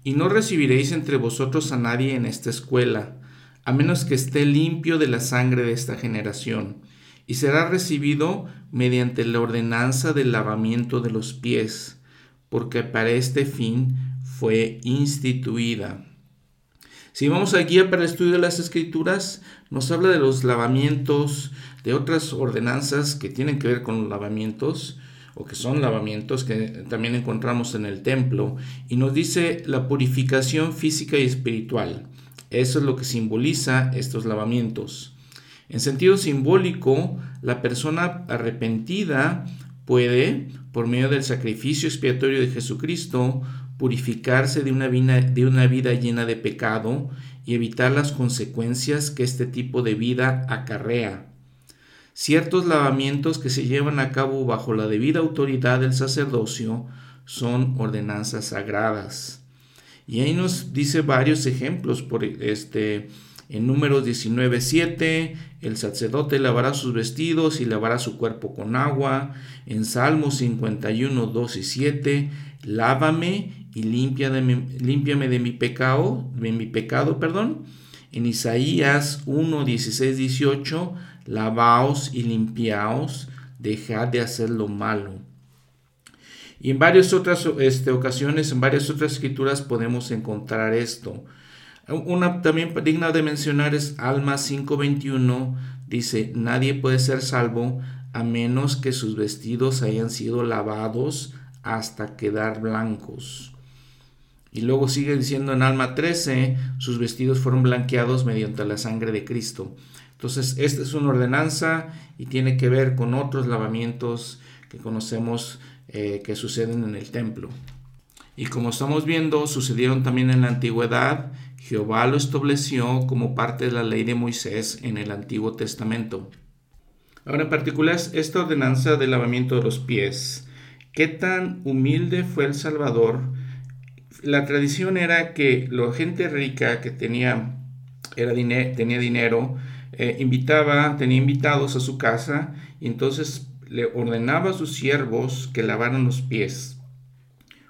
A: y no recibiréis entre vosotros a nadie en esta escuela, a menos que esté limpio de la sangre de esta generación y será recibido mediante la ordenanza del lavamiento de los pies, porque para este fin fue instituida. Si vamos a guía para el estudio de las escrituras, nos habla de los lavamientos, de otras ordenanzas que tienen que ver con los lavamientos, o que son lavamientos que también encontramos en el templo, y nos dice la purificación física y espiritual. Eso es lo que simboliza estos lavamientos. En sentido simbólico, la persona arrepentida puede, por medio del sacrificio expiatorio de Jesucristo, purificarse de una vida, de una vida llena de pecado y evitar las consecuencias que este tipo de vida acarrea. Ciertos lavamientos que se llevan a cabo bajo la debida autoridad del sacerdocio son ordenanzas sagradas. Y ahí nos dice varios ejemplos por este en números 19:7 el sacerdote lavará sus vestidos y lavará su cuerpo con agua. En Salmos 51, 2 y 7 lávame y límpiame de mi pecado, de mi pecado, perdón. En Isaías 1, 16, 18 lavaos y limpiaos, dejad de hacer lo malo. Y en varias otras este, ocasiones, en varias otras escrituras podemos encontrar esto. Una también digna de mencionar es Alma 5:21, dice, nadie puede ser salvo a menos que sus vestidos hayan sido lavados hasta quedar blancos. Y luego sigue diciendo en Alma 13, sus vestidos fueron blanqueados mediante la sangre de Cristo. Entonces, esta es una ordenanza y tiene que ver con otros lavamientos que conocemos eh, que suceden en el templo. Y como estamos viendo, sucedieron también en la antigüedad. Jehová lo estableció como parte de la ley de Moisés en el Antiguo Testamento. Ahora en particular esta ordenanza del lavamiento de los pies. ¿Qué tan humilde fue el Salvador? La tradición era que la gente rica que tenía, era tenía dinero, eh, invitaba, tenía invitados a su casa y entonces le ordenaba a sus siervos que lavaran los pies.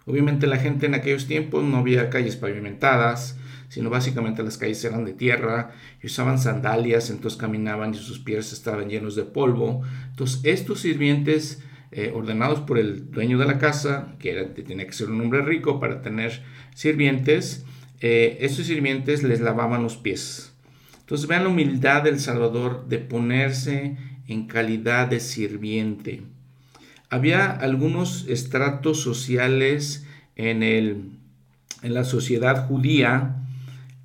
A: Obviamente la gente en aquellos tiempos no había calles pavimentadas, sino básicamente las calles eran de tierra y usaban sandalias, entonces caminaban y sus pies estaban llenos de polvo. Entonces estos sirvientes eh, ordenados por el dueño de la casa, que era, tenía que ser un hombre rico para tener sirvientes, eh, estos sirvientes les lavaban los pies. Entonces vean la humildad del Salvador de ponerse en calidad de sirviente. Había algunos estratos sociales en, el, en la sociedad judía.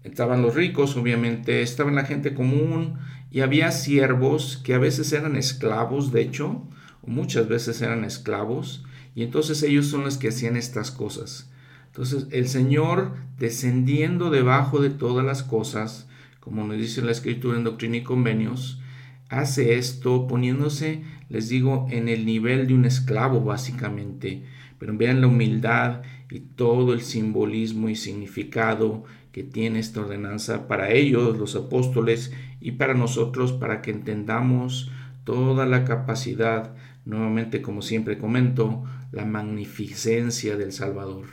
A: Estaban los ricos, obviamente, estaba la gente común y había siervos que a veces eran esclavos, de hecho, muchas veces eran esclavos, y entonces ellos son los que hacían estas cosas. Entonces el Señor, descendiendo debajo de todas las cosas, como nos dice la escritura en Doctrina y Convenios, hace esto poniéndose, les digo, en el nivel de un esclavo básicamente. Pero vean la humildad y todo el simbolismo y significado que tiene esta ordenanza para ellos, los apóstoles, y para nosotros, para que entendamos toda la capacidad, nuevamente como siempre comento, la magnificencia del Salvador.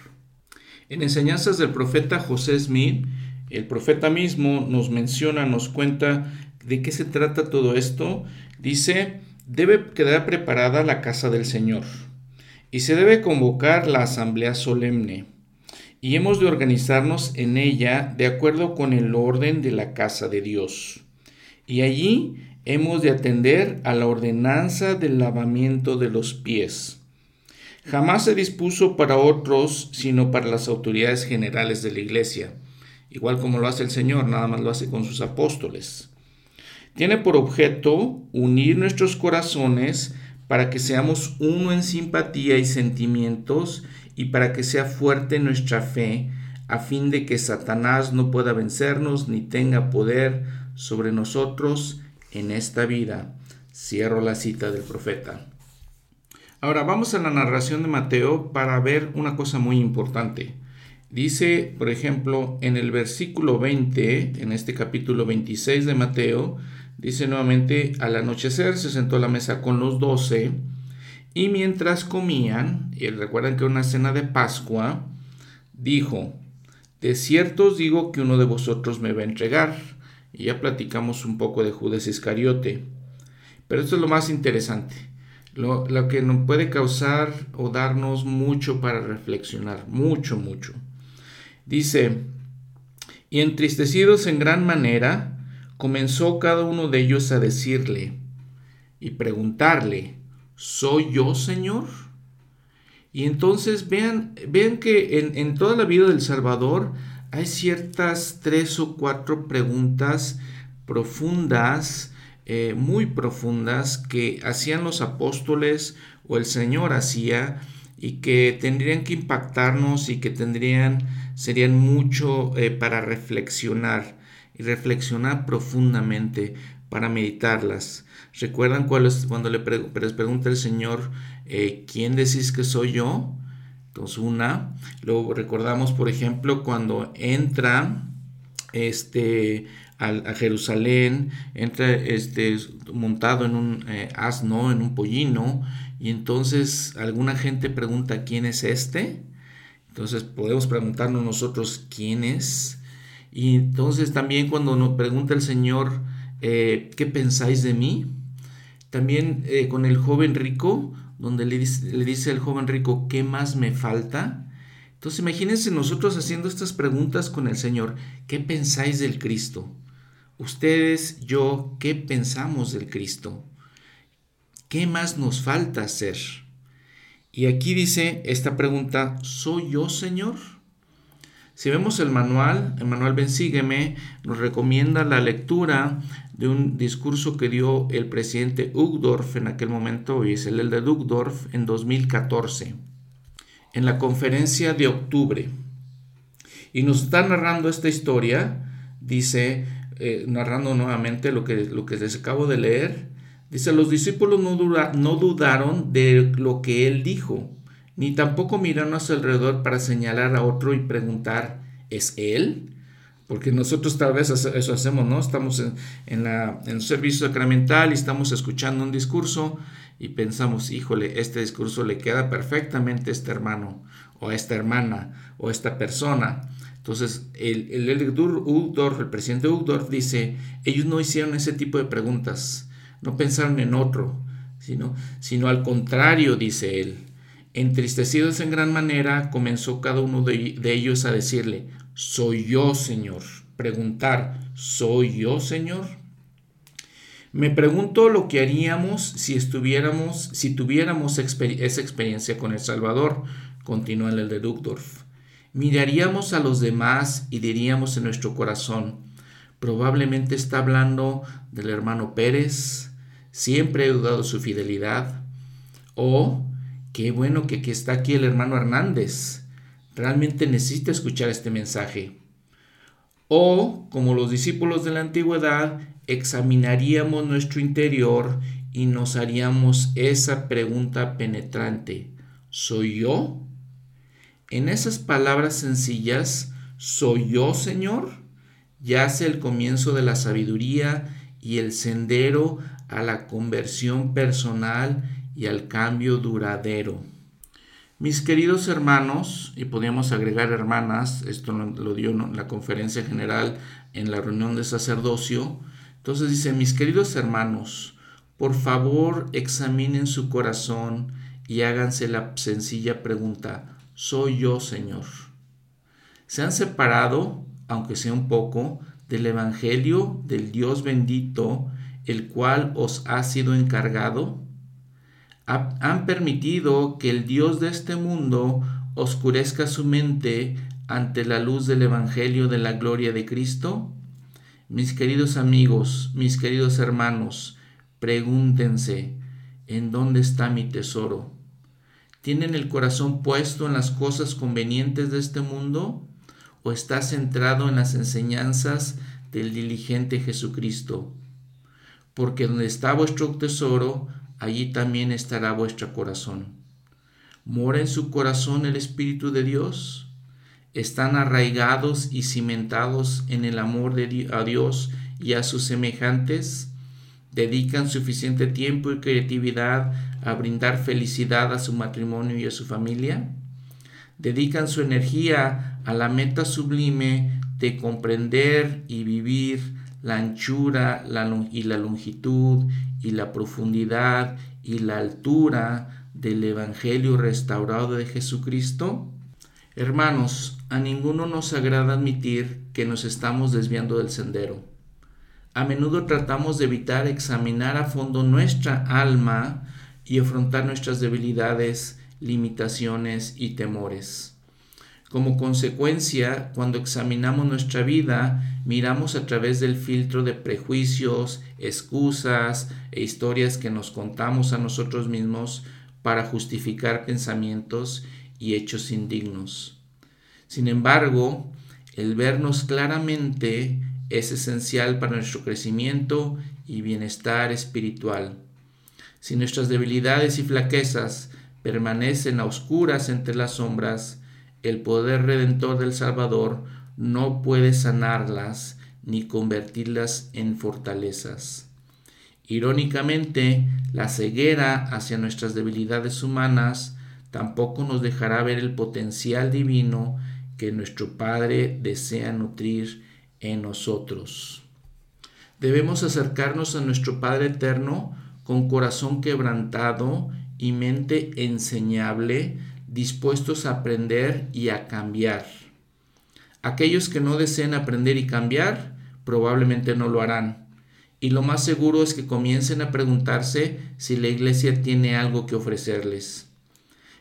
A: En enseñanzas del profeta José Smith, el profeta mismo nos menciona, nos cuenta de qué se trata todo esto. Dice, debe quedar preparada la casa del Señor y se debe convocar la asamblea solemne y hemos de organizarnos en ella de acuerdo con el orden de la casa de Dios. Y allí hemos de atender a la ordenanza del lavamiento de los pies. Jamás se dispuso para otros, sino para las autoridades generales de la iglesia igual como lo hace el Señor, nada más lo hace con sus apóstoles. Tiene por objeto unir nuestros corazones para que seamos uno en simpatía y sentimientos y para que sea fuerte nuestra fe, a fin de que Satanás no pueda vencernos ni tenga poder sobre nosotros en esta vida. Cierro la cita del profeta. Ahora vamos a la narración de Mateo para ver una cosa muy importante. Dice, por ejemplo, en el versículo 20, en este capítulo 26 de Mateo, dice nuevamente, al anochecer se sentó a la mesa con los doce y mientras comían, y recuerdan que una cena de Pascua, dijo, de cierto os digo que uno de vosotros me va a entregar. Y ya platicamos un poco de Judas Iscariote. Pero esto es lo más interesante, lo, lo que nos puede causar o darnos mucho para reflexionar, mucho, mucho. Dice, y entristecidos en gran manera, comenzó cada uno de ellos a decirle y preguntarle, ¿soy yo, Señor? Y entonces vean, vean que en, toda la vida del Salvador hay ciertas tres o cuatro preguntas profundas, eh, muy profundas, que hacían los apóstoles o el Señor hacía y que tendrían que impactarnos y que tendrían serían mucho eh, para reflexionar. y reflexionar profundamente para meditarlas. ¿Recuerdan cuando le les pregunta el Señor, eh, ¿quién decís que soy yo? Entonces una, luego recordamos por ejemplo cuando entra este, a, Jerusalén, entra este, montado en un eh, asno, en un pollino, y entonces alguna gente pregunta quién es este. Entonces podemos preguntarnos nosotros quién es. Y entonces también cuando nos pregunta el Señor, eh, ¿qué pensáis de mí? También eh, con el joven rico, donde le dice, al joven rico, ¿qué más me falta? Entonces imagínense nosotros haciendo estas preguntas con el Señor, ¿qué pensáis del Cristo? Ustedes, yo, ¿qué pensamos del Cristo? ¿Qué más nos falta hacer? Y aquí dice esta pregunta, ¿soy yo, Señor? Si vemos el manual, el manual Ven Sígueme, nos recomienda la lectura de un discurso que dio el presidente Ugdorf en aquel momento, y es el de Ugdorf en 2014, en la conferencia de octubre. Y nos está narrando esta historia, dice, eh, narrando nuevamente lo que, lo que les acabo de leer, dice, los discípulos no, no dudaron de lo que él dijo ni tampoco miraron a su alrededor para señalar a otro y preguntar, ¿es él? Porque nosotros tal vez eso hacemos, ¿no? Estamos en, la, en un servicio sacramental y estamos escuchando un discurso y pensamos, híjole, este discurso le queda perfectamente a este hermano o a esta hermana o a esta persona. Entonces, el, el, el, el presidente Ugdorf dice, ellos no hicieron ese tipo de preguntas, no pensaron en otro, sino, sino al contrario, dice él. Entristecidos en gran manera, comenzó cada uno de, ellos a decirle, ¿soy yo, Señor? Preguntar, ¿soy yo, Señor? Me pregunto lo que haríamos si estuviéramos, si tuviéramos esa experiencia con el Salvador, continúa el de Dugdorf. Miraríamos a los demás y diríamos en nuestro corazón, probablemente está hablando del hermano Pérez, siempre he dudado su fidelidad, o Qué bueno que, está aquí el hermano Hernández. Realmente necesita escuchar este mensaje. O, como los discípulos de la antigüedad, examinaríamos nuestro interior y nos haríamos esa pregunta penetrante. ¿Soy yo? En esas palabras sencillas, ¿soy yo, Señor? yace el comienzo de la sabiduría y el sendero a la conversión personal y al cambio duradero. Mis queridos hermanos, y podríamos agregar hermanas, esto lo dio en la conferencia general en la reunión de sacerdocio, entonces dice, mis queridos hermanos, por favor examinen su corazón y háganse la sencilla pregunta, ¿soy yo, Señor? ¿Se han separado, aunque sea un poco, del Evangelio del Dios bendito, el cual os ha sido encargado? Han permitido que el Dios de este mundo oscurezca su mente ante la luz del Evangelio de la gloria de Cristo? Mis queridos amigos, mis queridos hermanos, pregúntense, ¿en dónde está mi tesoro? ¿Tienen el corazón puesto en las cosas convenientes de este mundo? ¿O está centrado en las enseñanzas del diligente Jesucristo? Porque donde está vuestro tesoro, allí también estará vuestro corazón. ¿Mora en su corazón el Espíritu de Dios? ¿Están arraigados y cimentados en el amor de a Dios y a sus semejantes? ¿Dedican suficiente tiempo y creatividad a brindar felicidad a su matrimonio y a su familia? ¿Dedican su energía a la meta sublime de comprender y vivir la anchura y la longitud y la profundidad y la altura del Evangelio restaurado de Jesucristo? Hermanos, a ninguno nos agrada admitir que nos estamos desviando del sendero. A menudo tratamos de evitar examinar a fondo nuestra alma y afrontar nuestras debilidades, limitaciones y temores. Como consecuencia, cuando examinamos nuestra vida, miramos a través del filtro de prejuicios, excusas e historias que nos contamos a nosotros mismos para justificar pensamientos y hechos indignos. Sin embargo, el vernos claramente es esencial para nuestro crecimiento y bienestar espiritual. Si nuestras debilidades y flaquezas permanecen a oscuras entre las sombras, el poder redentor del Salvador no puede sanarlas ni convertirlas en fortalezas. Irónicamente, la ceguera hacia nuestras debilidades humanas tampoco nos dejará ver el potencial divino que nuestro Padre desea nutrir en nosotros. Debemos acercarnos a nuestro Padre eterno con corazón quebrantado y mente enseñable, dispuestos a aprender y a cambiar. Aquellos que no deseen aprender y cambiar probablemente no lo harán. Y lo más seguro es que comiencen a preguntarse si la iglesia tiene algo que ofrecerles.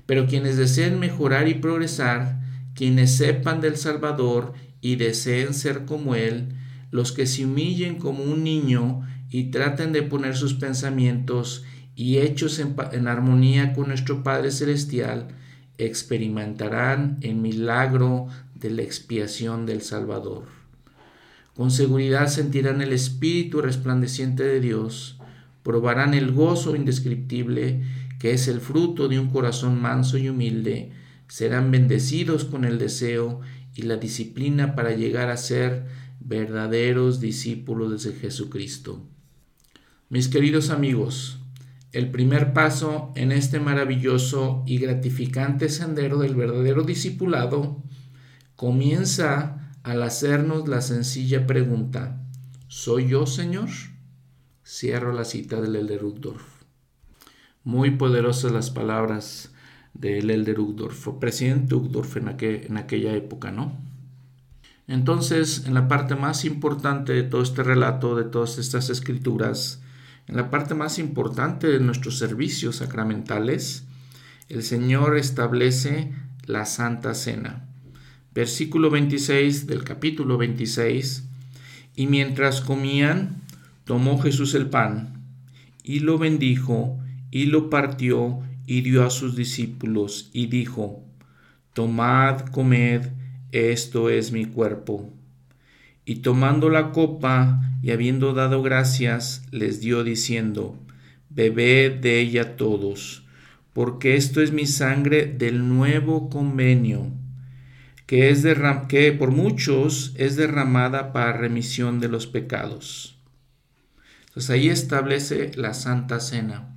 A: Pero quienes deseen mejorar y progresar, quienes sepan del Salvador y deseen ser como Él, los que se humillen como un niño y traten de poner sus pensamientos y hechos en, armonía con nuestro Padre Celestial, experimentarán el milagro de la expiación del Salvador. Con seguridad sentirán el Espíritu resplandeciente de Dios, probarán el gozo indescriptible que es el fruto de un corazón manso y humilde, serán bendecidos con el deseo y la disciplina para llegar a ser verdaderos discípulos de Jesucristo. Mis queridos amigos, el primer paso en este maravilloso y gratificante sendero del verdadero discipulado comienza al hacernos la sencilla pregunta, ¿soy yo, Señor? Cierro la cita del Elder Uchtdorf. Muy poderosas las palabras del Elder Uchtdorf, presidente Uchtdorf en aquella época, ¿no? Entonces, en la parte más importante de todo este relato, de todas estas escrituras, en la parte más importante de nuestros servicios sacramentales, el Señor establece la Santa Cena. Versículo 26 del capítulo 26. Y mientras comían, tomó Jesús el pan, y lo bendijo, y lo partió, y dio a sus discípulos, y dijo, Tomad, comed, esto es mi cuerpo. Y tomando la copa y habiendo dado gracias, les dio diciendo, Bebed de ella todos, porque esto es mi sangre del nuevo convenio, que, es que por muchos es derramada para remisión de los pecados. Entonces ahí establece la Santa Cena.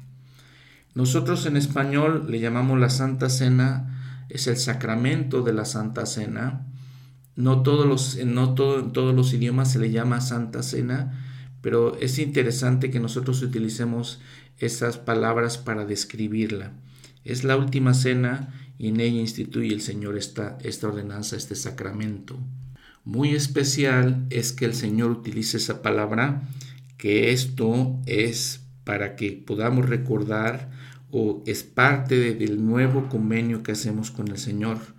A: Nosotros en español le llamamos la Santa Cena, es el sacramento de la Santa Cena no todos los, no todo, en todos los idiomas se le llama Santa Cena, pero es interesante que nosotros utilicemos esas palabras para describirla. Es la última cena y en ella instituye el Señor esta, esta ordenanza, este sacramento. Muy especial es que el Señor utilice esa palabra, que esto es para que podamos recordar o es parte del nuevo convenio que hacemos con el Señor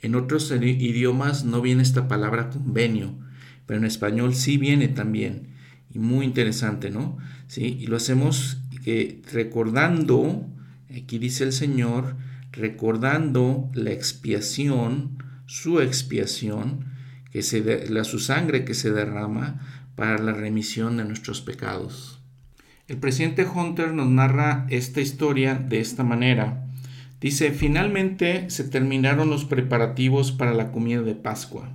A: en otros idiomas no viene esta palabra convenio, pero en español sí viene también. Y muy interesante, ¿no? ¿Sí? Y lo hacemos recordando, aquí dice el Señor, recordando la expiación, su expiación, que se la, su sangre que se derrama para la remisión de nuestros pecados. El presidente Hunter nos narra esta historia de esta manera. Dice, finalmente se terminaron los preparativos para la comida de Pascua.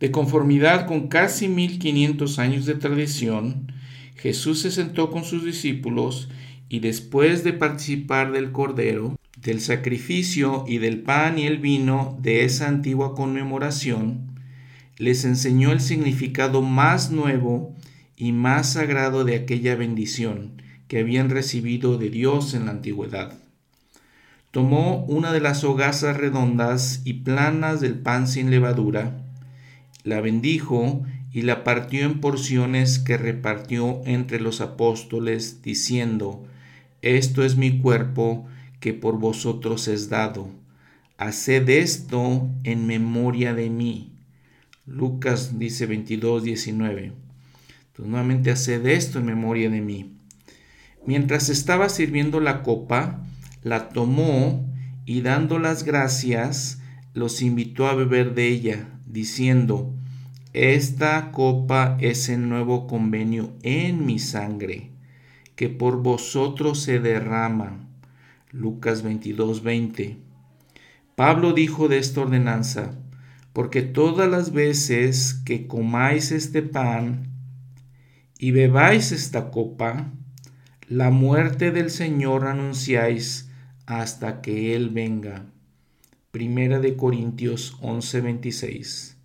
A: De conformidad con casi 1500 años de tradición, Jesús se sentó con sus discípulos y después de participar del cordero, del sacrificio y del pan y el vino de esa antigua conmemoración, les enseñó el significado más nuevo y más sagrado de aquella bendición que habían recibido de Dios en la antigüedad. Tomó una de las hogazas redondas y planas del pan sin levadura, la bendijo y la partió en porciones que repartió entre los apóstoles, diciendo, Esto es mi cuerpo que por vosotros es dado. Haced esto en memoria de mí. Lucas dice 22, 19. Entonces, nuevamente, haced esto en memoria de mí. Mientras estaba sirviendo la copa, la tomó y dando las gracias, los invitó a beber de ella, diciendo, esta copa es el nuevo convenio en mi sangre, que por vosotros se derrama. Lucas 22, 20. Pablo dijo de esta ordenanza, porque todas las veces que comáis este pan y bebáis esta copa, la muerte del Señor anunciáis hasta que Él venga. Primera de Corintios 11:26.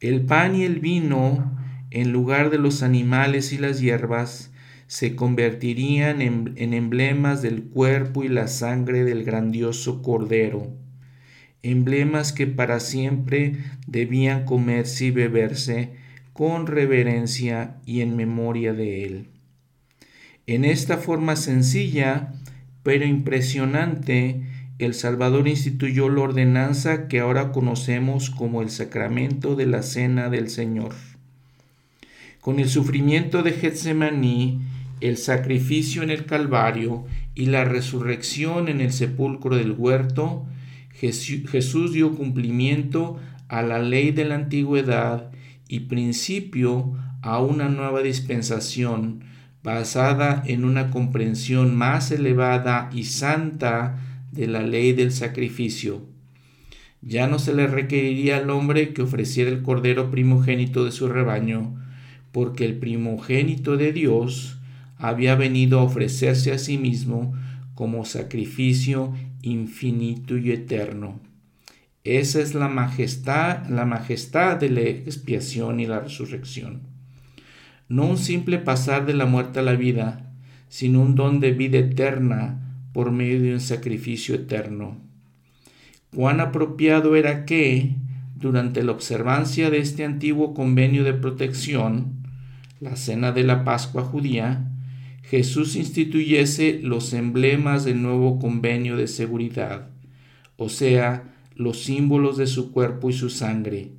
A: El pan y el vino, en lugar de los animales y las hierbas, se convertirían en, en, emblemas del cuerpo y la sangre del grandioso Cordero, emblemas que para siempre debían comerse y beberse con reverencia y en memoria de Él. En esta forma sencilla, pero impresionante, el Salvador instituyó la ordenanza que ahora conocemos como el sacramento de la Cena del Señor. Con el sufrimiento de Getsemaní, el sacrificio en el Calvario y la resurrección en el sepulcro del huerto, Jesús dio cumplimiento a la ley de la antigüedad y principio a una nueva dispensación basada en una comprensión más elevada y santa de la ley del sacrificio. Ya no se le requeriría al hombre que ofreciera el cordero primogénito de su rebaño, porque el primogénito de Dios había venido a ofrecerse a sí mismo como sacrificio infinito y eterno. Esa es la majestad, la majestad de la expiación y la resurrección. No un simple pasar de la muerte a la vida, sino un don de vida eterna por medio de un sacrificio eterno. Cuán apropiado era que, durante la observancia de este antiguo convenio de protección, la cena de la Pascua judía, Jesús instituyese los emblemas del nuevo convenio de seguridad, o sea, los símbolos de su cuerpo y su sangre.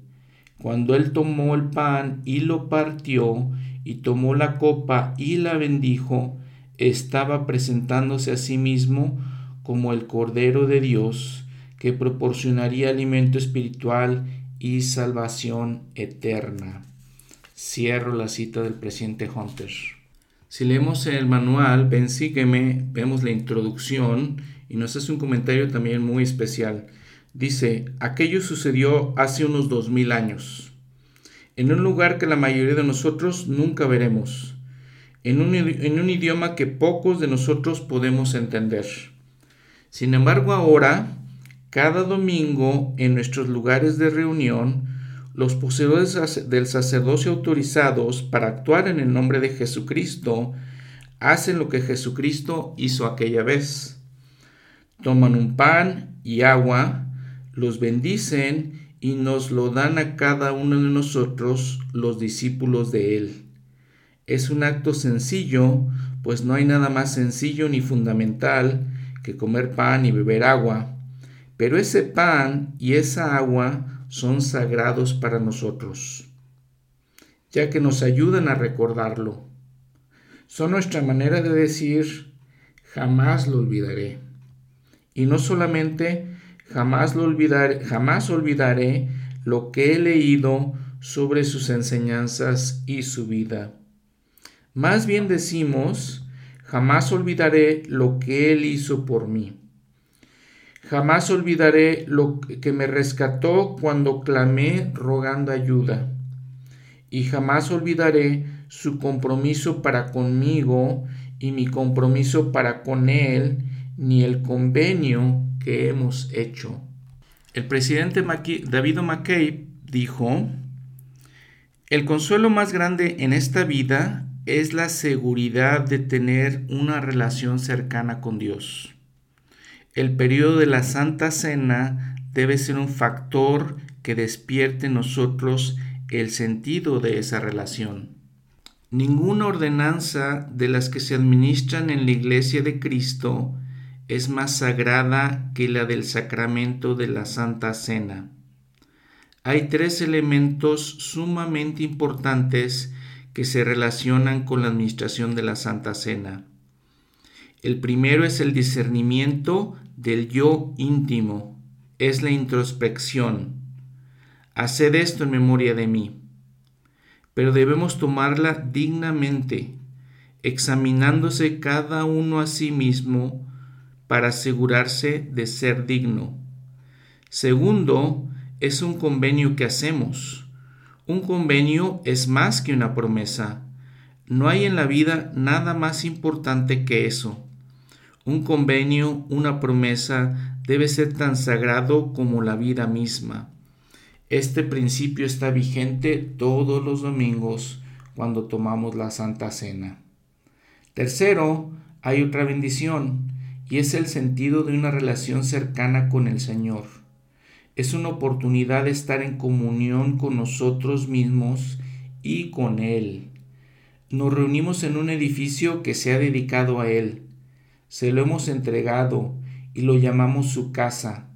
A: Cuando él tomó el pan y lo partió, y tomó la copa y la bendijo, estaba presentándose a sí mismo como el Cordero de Dios que proporcionaría alimento espiritual y salvación eterna. Cierro la cita del presidente Hunter. Si leemos el manual, ven sígueme, vemos la introducción y nos hace un comentario también muy especial. Dice, aquello sucedió hace unos dos mil años, en un lugar que la mayoría de nosotros nunca veremos en un, idioma que pocos de nosotros podemos entender. Sin embargo, ahora, cada domingo en nuestros lugares de reunión, los poseedores del sacerdocio autorizados para actuar en el nombre de Jesucristo hacen lo que Jesucristo hizo aquella vez. Toman un pan y agua, los bendicen y nos lo dan a cada uno de nosotros, los discípulos de Él. Es un acto sencillo, pues no hay nada más sencillo ni fundamental que comer pan y beber agua, pero ese pan y esa agua son sagrados para nosotros, ya que nos ayudan a recordarlo. Son nuestra manera de decir, jamás lo olvidaré. Y no solamente jamás lo jamás olvidaré lo que he leído sobre sus enseñanzas y su vida. Más bien decimos, jamás olvidaré lo que Él hizo por mí. Jamás olvidaré lo que me rescató cuando clamé rogando ayuda. Y jamás olvidaré su compromiso para conmigo y mi compromiso para con Él, ni el convenio que hemos hecho. El presidente David McCabe dijo, el consuelo más grande en esta vida es la seguridad de tener una relación cercana con Dios. El periodo de la Santa Cena debe ser un factor que despierte en nosotros el sentido de esa relación. Ninguna ordenanza de las que se administran en la Iglesia de Cristo es más sagrada que la del sacramento de la Santa Cena. Hay tres elementos sumamente importantes que se relacionan con la administración de la Santa Cena. El primero es el discernimiento del yo íntimo, es la introspección. Haced esto en memoria de mí. pero debemos tomarla dignamente, examinándose cada uno a sí mismo para asegurarse de ser digno. Segundo, es un convenio que hacemos. Un convenio es más que una promesa. No hay en la vida nada más importante que eso. Un convenio, una promesa, debe ser tan sagrado como la vida misma. Este principio está vigente todos los domingos cuando tomamos la Santa Cena. Tercero, hay otra bendición y es el sentido de una relación cercana con el Señor. Es una oportunidad de estar en comunión con nosotros mismos y con Él. Nos reunimos en un edificio que se ha dedicado a Él. Se lo hemos entregado y lo llamamos su casa.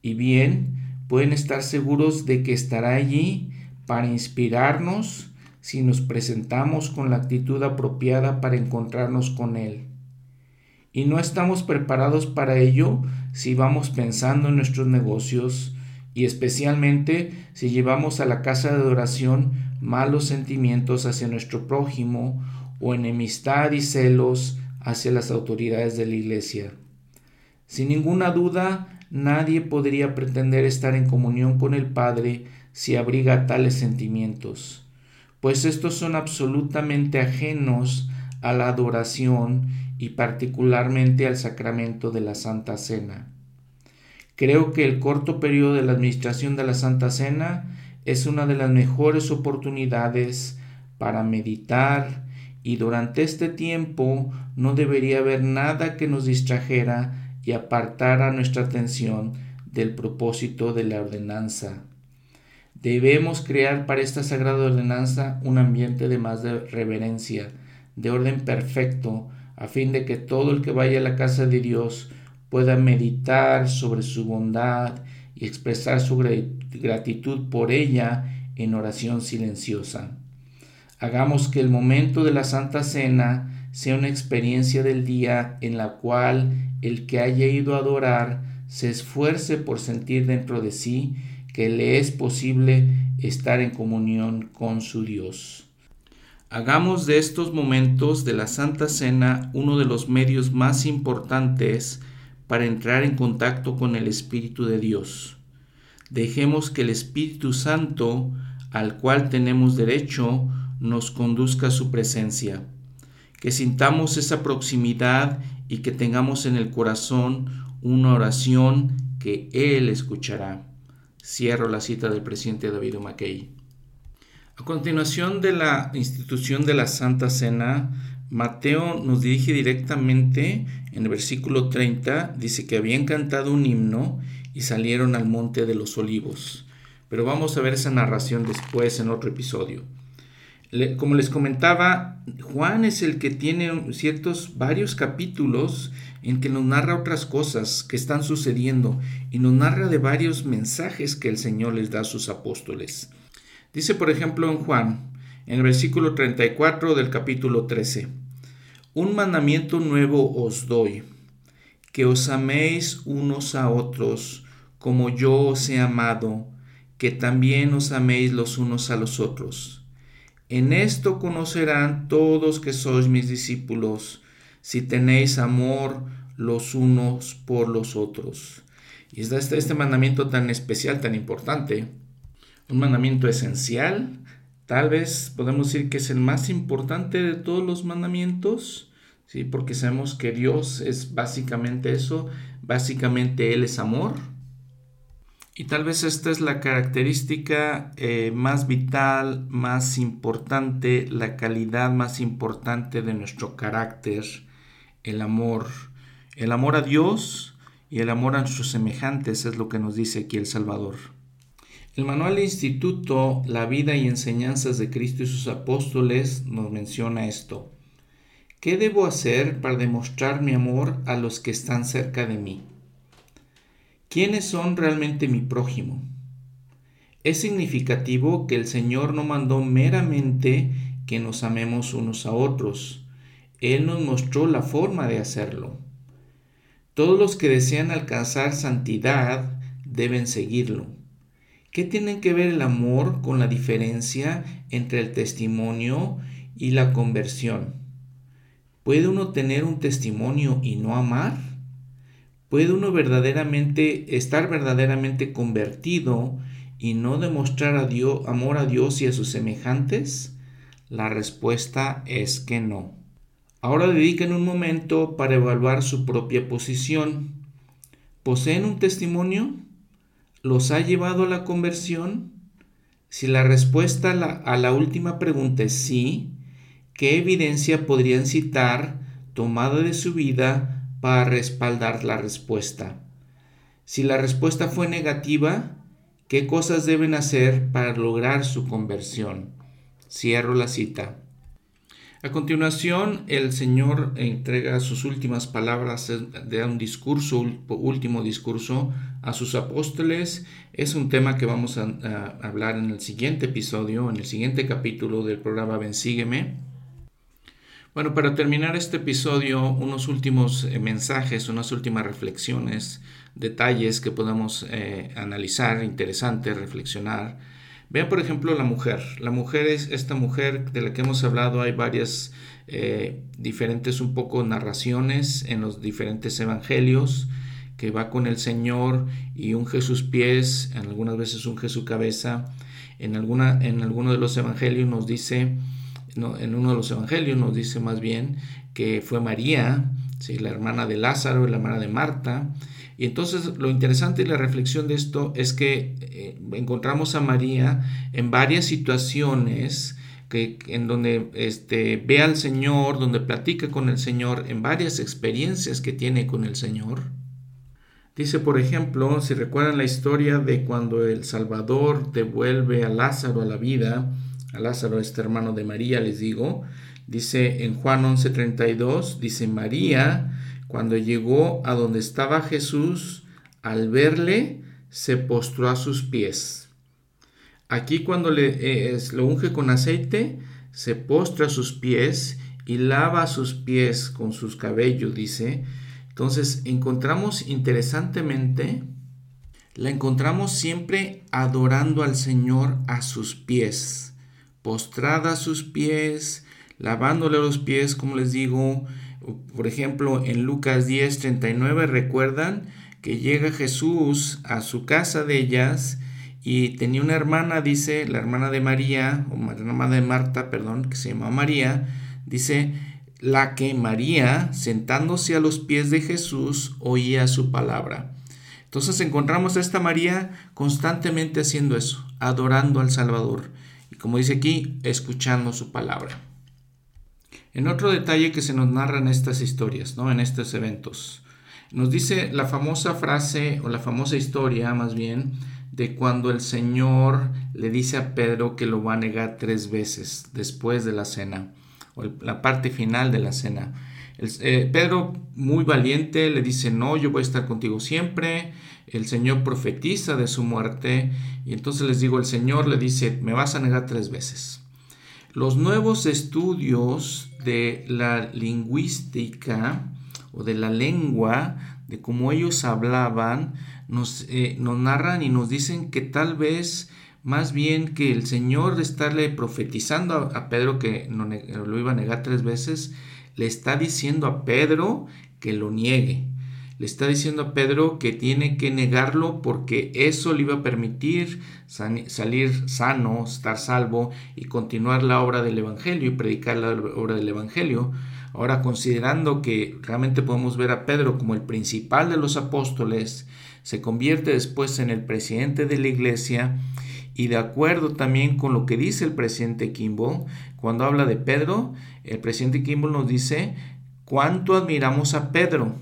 A: Y bien, pueden estar seguros de que estará allí para inspirarnos si nos presentamos con la actitud apropiada para encontrarnos con Él. Y no estamos preparados para ello si vamos pensando en nuestros negocios y especialmente si llevamos a la casa de adoración malos sentimientos hacia nuestro prójimo o enemistad y celos hacia las autoridades de la iglesia. Sin ninguna duda, nadie podría pretender estar en comunión con el Padre si abriga tales sentimientos, pues estos son absolutamente ajenos a la adoración y particularmente al sacramento de la Santa Cena. Creo que el corto periodo de la administración de la Santa Cena es una de las mejores oportunidades para meditar y durante este tiempo no debería haber nada que nos distrajera y apartar nuestra atención del propósito de la ordenanza. Debemos crear para esta sagrada ordenanza un ambiente de más de reverencia, de orden perfecto, a fin de que todo el que vaya a la casa de Dios pueda meditar sobre su bondad y expresar su gratitud por ella en oración silenciosa. Hagamos que el momento de la Santa Cena sea una experiencia del día en la cual el que haya ido a adorar se esfuerce por sentir dentro de sí que le es posible estar en comunión con su Dios. Hagamos de estos momentos de la Santa Cena uno de los medios más importantes para entrar en contacto con el Espíritu de Dios. Dejemos que el Espíritu Santo, al cual tenemos derecho, nos conduzca a su presencia. Que sintamos esa proximidad y que tengamos en el corazón una oración que Él escuchará. Cierro la cita del presidente David McKay. A continuación de la institución de la Santa Cena, Mateo nos dirige directamente en el versículo 30, dice que habían cantado un himno y salieron al monte de los olivos. Pero vamos a ver esa narración después en otro episodio como les comentaba, Juan es el que tiene ciertos varios capítulos en que nos narra otras cosas que están sucediendo y nos narra de varios mensajes que el Señor les da a sus apóstoles. Dice, por ejemplo, en Juan, en el versículo 34 del capítulo 13, Un mandamiento nuevo os doy, que os améis unos a otros como yo os he amado, que también os améis los unos a los otros. En esto conocerán todos que sois mis discípulos, si tenéis amor los unos por los otros. Y está este, este mandamiento tan especial, tan importante, un mandamiento esencial, tal vez podemos decir que es el más importante de todos los mandamientos, ¿sí? porque sabemos que Dios es básicamente eso, básicamente Él es amor y tal vez esta es la característica eh, más vital, más importante, la calidad más importante de nuestro carácter, el amor. El amor a Dios y el amor a nuestros semejantes es lo que nos dice aquí el Salvador. El manual de instituto, la vida y enseñanzas de Cristo y sus apóstoles nos menciona esto. ¿Qué debo hacer para demostrar mi amor a los que están cerca de mí? ¿Quiénes son realmente mi prójimo? Es significativo que el Señor no mandó meramente que nos amemos unos a otros. Él nos mostró la forma de hacerlo. Todos los que desean alcanzar santidad deben seguirlo. ¿Qué tiene que ver el amor con la diferencia entre el testimonio y la conversión? ¿Puede uno tener un testimonio y no amar? ¿Puede uno verdaderamente estar verdaderamente convertido y no demostrar amor a Dios y a sus semejantes? La respuesta es que no. Ahora dediquen un momento para evaluar su propia posición. ¿Poseen un testimonio? ¿Los ha llevado a la conversión? Si la respuesta a la, a la última pregunta es sí, ¿qué evidencia podrían citar tomada de su vida para respaldar la respuesta. Si la respuesta fue negativa, ¿qué cosas deben hacer para lograr su conversión? Cierro la cita. A continuación, el Señor entrega sus últimas palabras de un discurso, último discurso a sus apóstoles. Es un tema que vamos a, a hablar en el siguiente episodio, en el siguiente capítulo del programa Bensígueme. Bueno, para terminar este episodio, unos últimos eh, mensajes, unas últimas reflexiones, detalles que podamos eh, analizar, interesante, reflexionar. Vean, por ejemplo, la mujer. La mujer es esta mujer de la que hemos hablado. Hay varias eh, diferentes, un poco, narraciones en los diferentes evangelios que va con el Señor y un Jesús pies, en algunas veces un Jesús cabeza. En, alguna, en alguno de los evangelios nos dice en uno de los evangelios nos dice más bien que fue María, ¿sí? la hermana de Lázaro, la hermana de Marta. Y entonces lo interesante y la reflexión de esto es que eh, encontramos a María en varias situaciones que, en donde este, ve al Señor, donde platica con el Señor, en varias experiencias que tiene con el Señor. Dice, por ejemplo, si recuerdan la historia de cuando el Salvador devuelve a Lázaro a la vida, a Lázaro, este hermano de María, les digo, dice en Juan 11:32, dice María, cuando llegó a donde estaba Jesús, al verle, se postró a sus pies. Aquí cuando le, eh, lo unge con aceite, se postra a sus pies y lava sus pies con sus cabellos, dice. Entonces encontramos interesantemente, la encontramos siempre adorando al Señor a sus pies postrada a sus pies, lavándole los pies, como les digo, por ejemplo, en Lucas 10, 39, recuerdan que llega Jesús a su casa de ellas y tenía una hermana, dice, la hermana de María, o la hermana de Marta, perdón, que se llama María, dice, la que María, sentándose a los pies de Jesús, oía su palabra. Entonces encontramos a esta María constantemente haciendo eso, adorando al Salvador como dice aquí, escuchando su palabra. En otro detalle que se nos narra en estas historias, ¿no? en estos eventos, nos dice la famosa frase o la famosa historia más bien de cuando el Señor le dice a Pedro que lo va a negar tres veces después de la cena, o la parte final de la cena. Eh, Pedro, muy valiente, le dice, no, yo voy a estar contigo siempre. El Señor profetiza de su muerte y entonces les digo, el Señor le dice, me vas a negar tres veces. Los nuevos estudios de la lingüística o de la lengua, de cómo ellos hablaban, nos, eh, nos narran y nos dicen que tal vez más bien que el Señor de estarle profetizando a, Pedro que lo iba a negar tres veces, le está diciendo a Pedro que lo niegue. Le está diciendo a Pedro que tiene que negarlo porque eso le iba a permitir salir sano, estar salvo y continuar la obra del Evangelio y predicar la obra del Evangelio. Ahora, considerando que realmente podemos ver a Pedro como el principal de los apóstoles, se convierte después en el presidente de la iglesia y de acuerdo también con lo que dice el presidente Kimball, cuando habla de Pedro, el presidente Kimball nos dice cuánto admiramos a Pedro,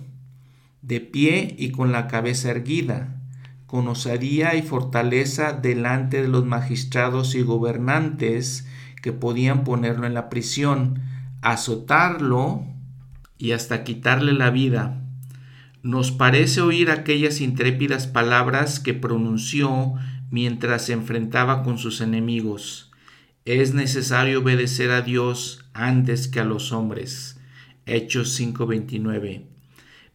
A: de pie y con la cabeza erguida, con osadía y fortaleza delante de los magistrados y gobernantes que podían ponerlo en la prisión, azotarlo y hasta quitarle la vida. Nos parece oír aquellas intrépidas palabras que pronunció mientras se enfrentaba con sus enemigos. Es necesario obedecer a Dios antes que a los hombres. Hechos 5:29.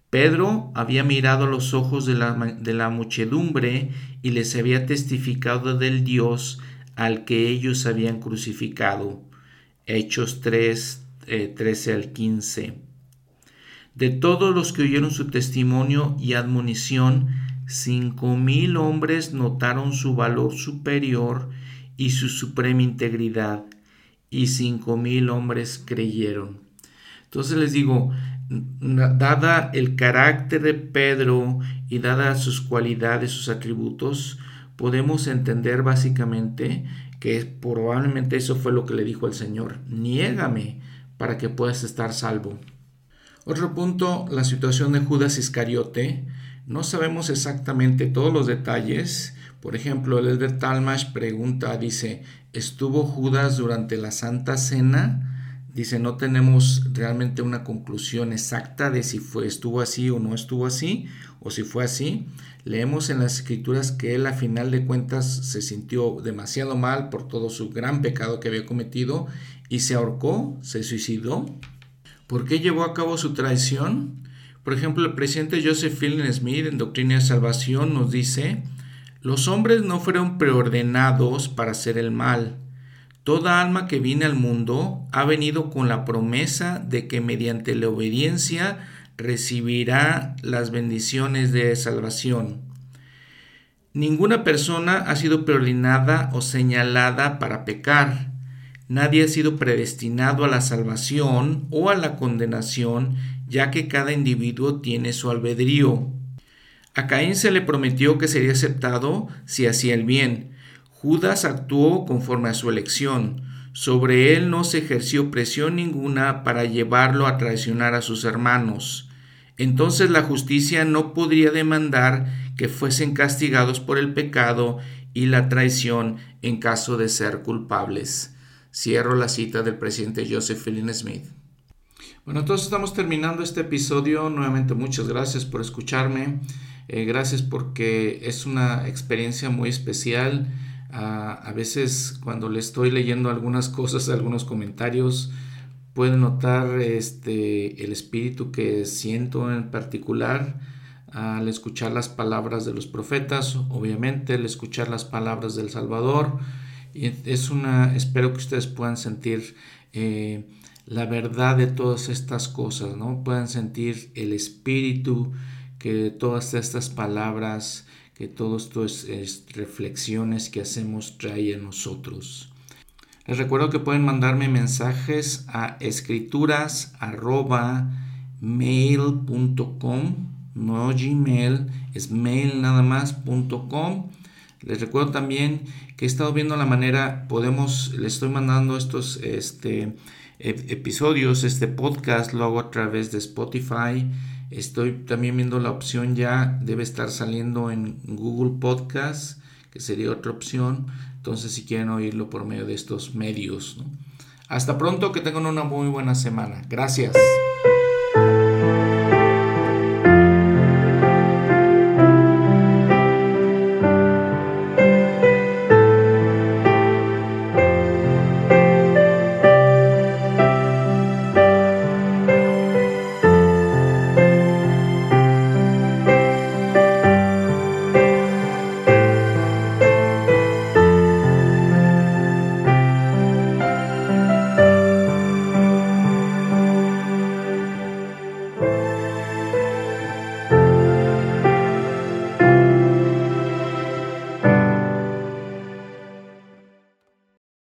A: Pedro había mirado a los ojos de la, de la muchedumbre y les había testificado del Dios al que ellos habían crucificado. Hechos 3, 13 eh, al 15. De todos los que oyeron su testimonio y admonición, cinco mil hombres notaron su valor superior y su suprema integridad, y cinco mil hombres creyeron. Entonces les digo, dada el carácter de Pedro y dadas sus cualidades, sus atributos, podemos entender básicamente que probablemente eso fue lo que le dijo el Señor, niégame para que puedas estar salvo. Otro punto, la situación de Judas Iscariote. No sabemos exactamente todos los detalles. Por ejemplo, el Elder Talmash pregunta, dice, ¿estuvo Judas durante la Santa Cena? Dice, no tenemos realmente una conclusión exacta de si fue, estuvo así o no estuvo así, o si fue así. Leemos en las escrituras que él a final de cuentas se sintió demasiado mal por todo su gran pecado que había cometido y se ahorcó, se suicidó. ¿Por qué llevó a cabo su traición? Por ejemplo, el presidente Joseph Fielding Smith en Doctrina de Salvación nos dice, los hombres no fueron preordenados para hacer el mal Toda alma que viene al mundo ha venido con la promesa de que mediante la obediencia recibirá las bendiciones de salvación. Ninguna persona ha sido preordinada o señalada para pecar. Nadie ha sido predestinado a la salvación o a la condenación, ya que cada individuo tiene su albedrío. A Caín se le prometió que sería aceptado si hacía el bien, Judas actuó conforme a su elección. Sobre él no se ejerció presión ninguna para llevarlo a traicionar a sus hermanos. Entonces la justicia no podría demandar que fuesen castigados por el pecado y la traición en caso de ser culpables. Cierro la cita del presidente Joseph Fielding Smith. Bueno, entonces estamos terminando este episodio. Nuevamente muchas gracias por escucharme. Eh, gracias porque es una experiencia muy especial a, veces cuando le estoy leyendo algunas cosas, algunos comentarios, pueden notar este, el espíritu que siento en particular al escuchar las palabras de los profetas, obviamente al escuchar las palabras del Salvador. Y es una, espero que ustedes puedan sentir eh, la verdad de todas estas cosas, ¿no? Puedan sentir el espíritu que todas estas palabras que todo esto es, reflexiones que hacemos trae a nosotros. Les recuerdo que pueden mandarme mensajes a escrituras no gmail, es mail nada más Les recuerdo también que he estado viendo la manera, podemos, les estoy mandando estos este, episodios, este podcast, lo hago a través de Spotify Estoy también viendo la opción ya, debe estar saliendo en Google Podcast, que sería otra opción. Entonces, si quieren oírlo por medio de estos medios. Hasta pronto, que tengan una muy buena semana. Gracias.